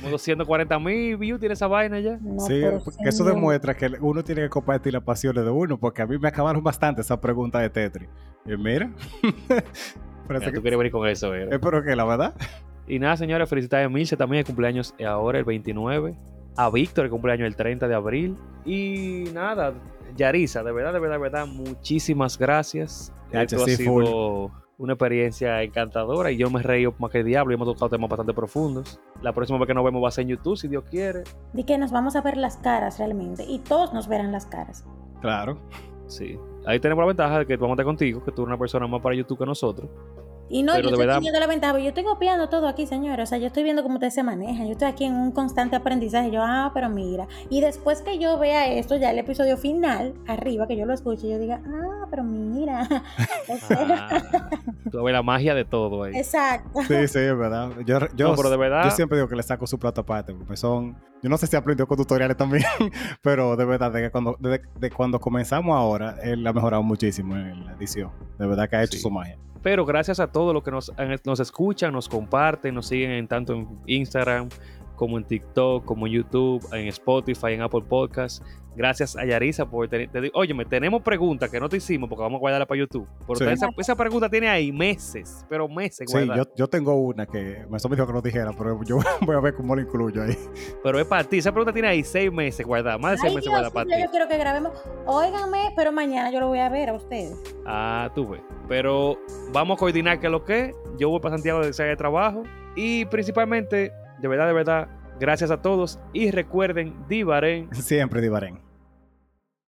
Como 240 mil views tiene esa vaina ya. No, Sí, porque eso demuestra que uno tiene que compartir las pasiones de uno, porque a mí me acabaron bastante esa pregunta de Tetris. Y mira, parece Mira, tú que, quieres venir con eso, ¿verdad? espero que la verdad. Y nada, señores, felicidades a Milce también, el cumpleaños ahora, el 29. A Víctor, el cumpleaños el 30 de abril. Y nada, Yarisa, de verdad, de verdad, de verdad, muchísimas gracias. Esto ha sí, sido una experiencia encantadora y yo me reí más que el diablo y hemos tocado temas bastante profundos. La próxima vez que nos vemos va a ser en YouTube, si Dios quiere. Di que nos vamos a ver las caras realmente. Y todos nos verán las caras. Claro. Sí. Ahí tenemos la ventaja de que vamos a estar contigo, que tú eres una persona más para YouTube que nosotros. Y no, Pero yo estoy teniendo la ventaja, yo estoy copiando todo aquí, señores. O sea, yo estoy viendo cómo ustedes se manejan. Yo estoy aquí en un constante aprendizaje. Yo, ah, pero mira. Y después que yo vea esto, ya el episodio final, arriba, que yo lo escuche, yo diga, ah, pero mira. O sea, Ah, tú ves la magia de todo ahí. Exacto. Sí, sí, es verdad. Yo, yo, No, pero de verdad- yo siempre digo que le saco su plato aparte, porque son... Yo no sé si aprendió con tutoriales también, pero de verdad, de, que cuando, de, de cuando comenzamos ahora, él ha mejorado muchísimo en la edición. De verdad que ha hecho Sí. su magia. Pero gracias a todos los que nos, nos escuchan, nos comparten, nos siguen en tanto en Instagram como en TikTok, como en YouTube, en Spotify, en Apple Podcasts. Gracias a Yarisa por tener. Te óyeme, tenemos preguntas que no te hicimos porque vamos a guardarla para YouTube. Por Sí. esa, esa pregunta tiene ahí meses, pero meses Sí, guardada. yo, yo tengo una que me me dijo que no dijera, pero yo voy a ver cómo lo incluyo ahí. Pero es para ti. Esa pregunta tiene ahí seis meses guardada, más de seis Ay, meses Dios, guardada para yo ti. quiero que grabemos. Óiganme, pero mañana yo lo voy a ver a ustedes. Ah, tú ves. Pero vamos a coordinar qué es lo que es. Yo voy para Santiago de de trabajo. Y principalmente, de verdad, de verdad, gracias a todos. Y recuerden, Divaren. Siempre divarén.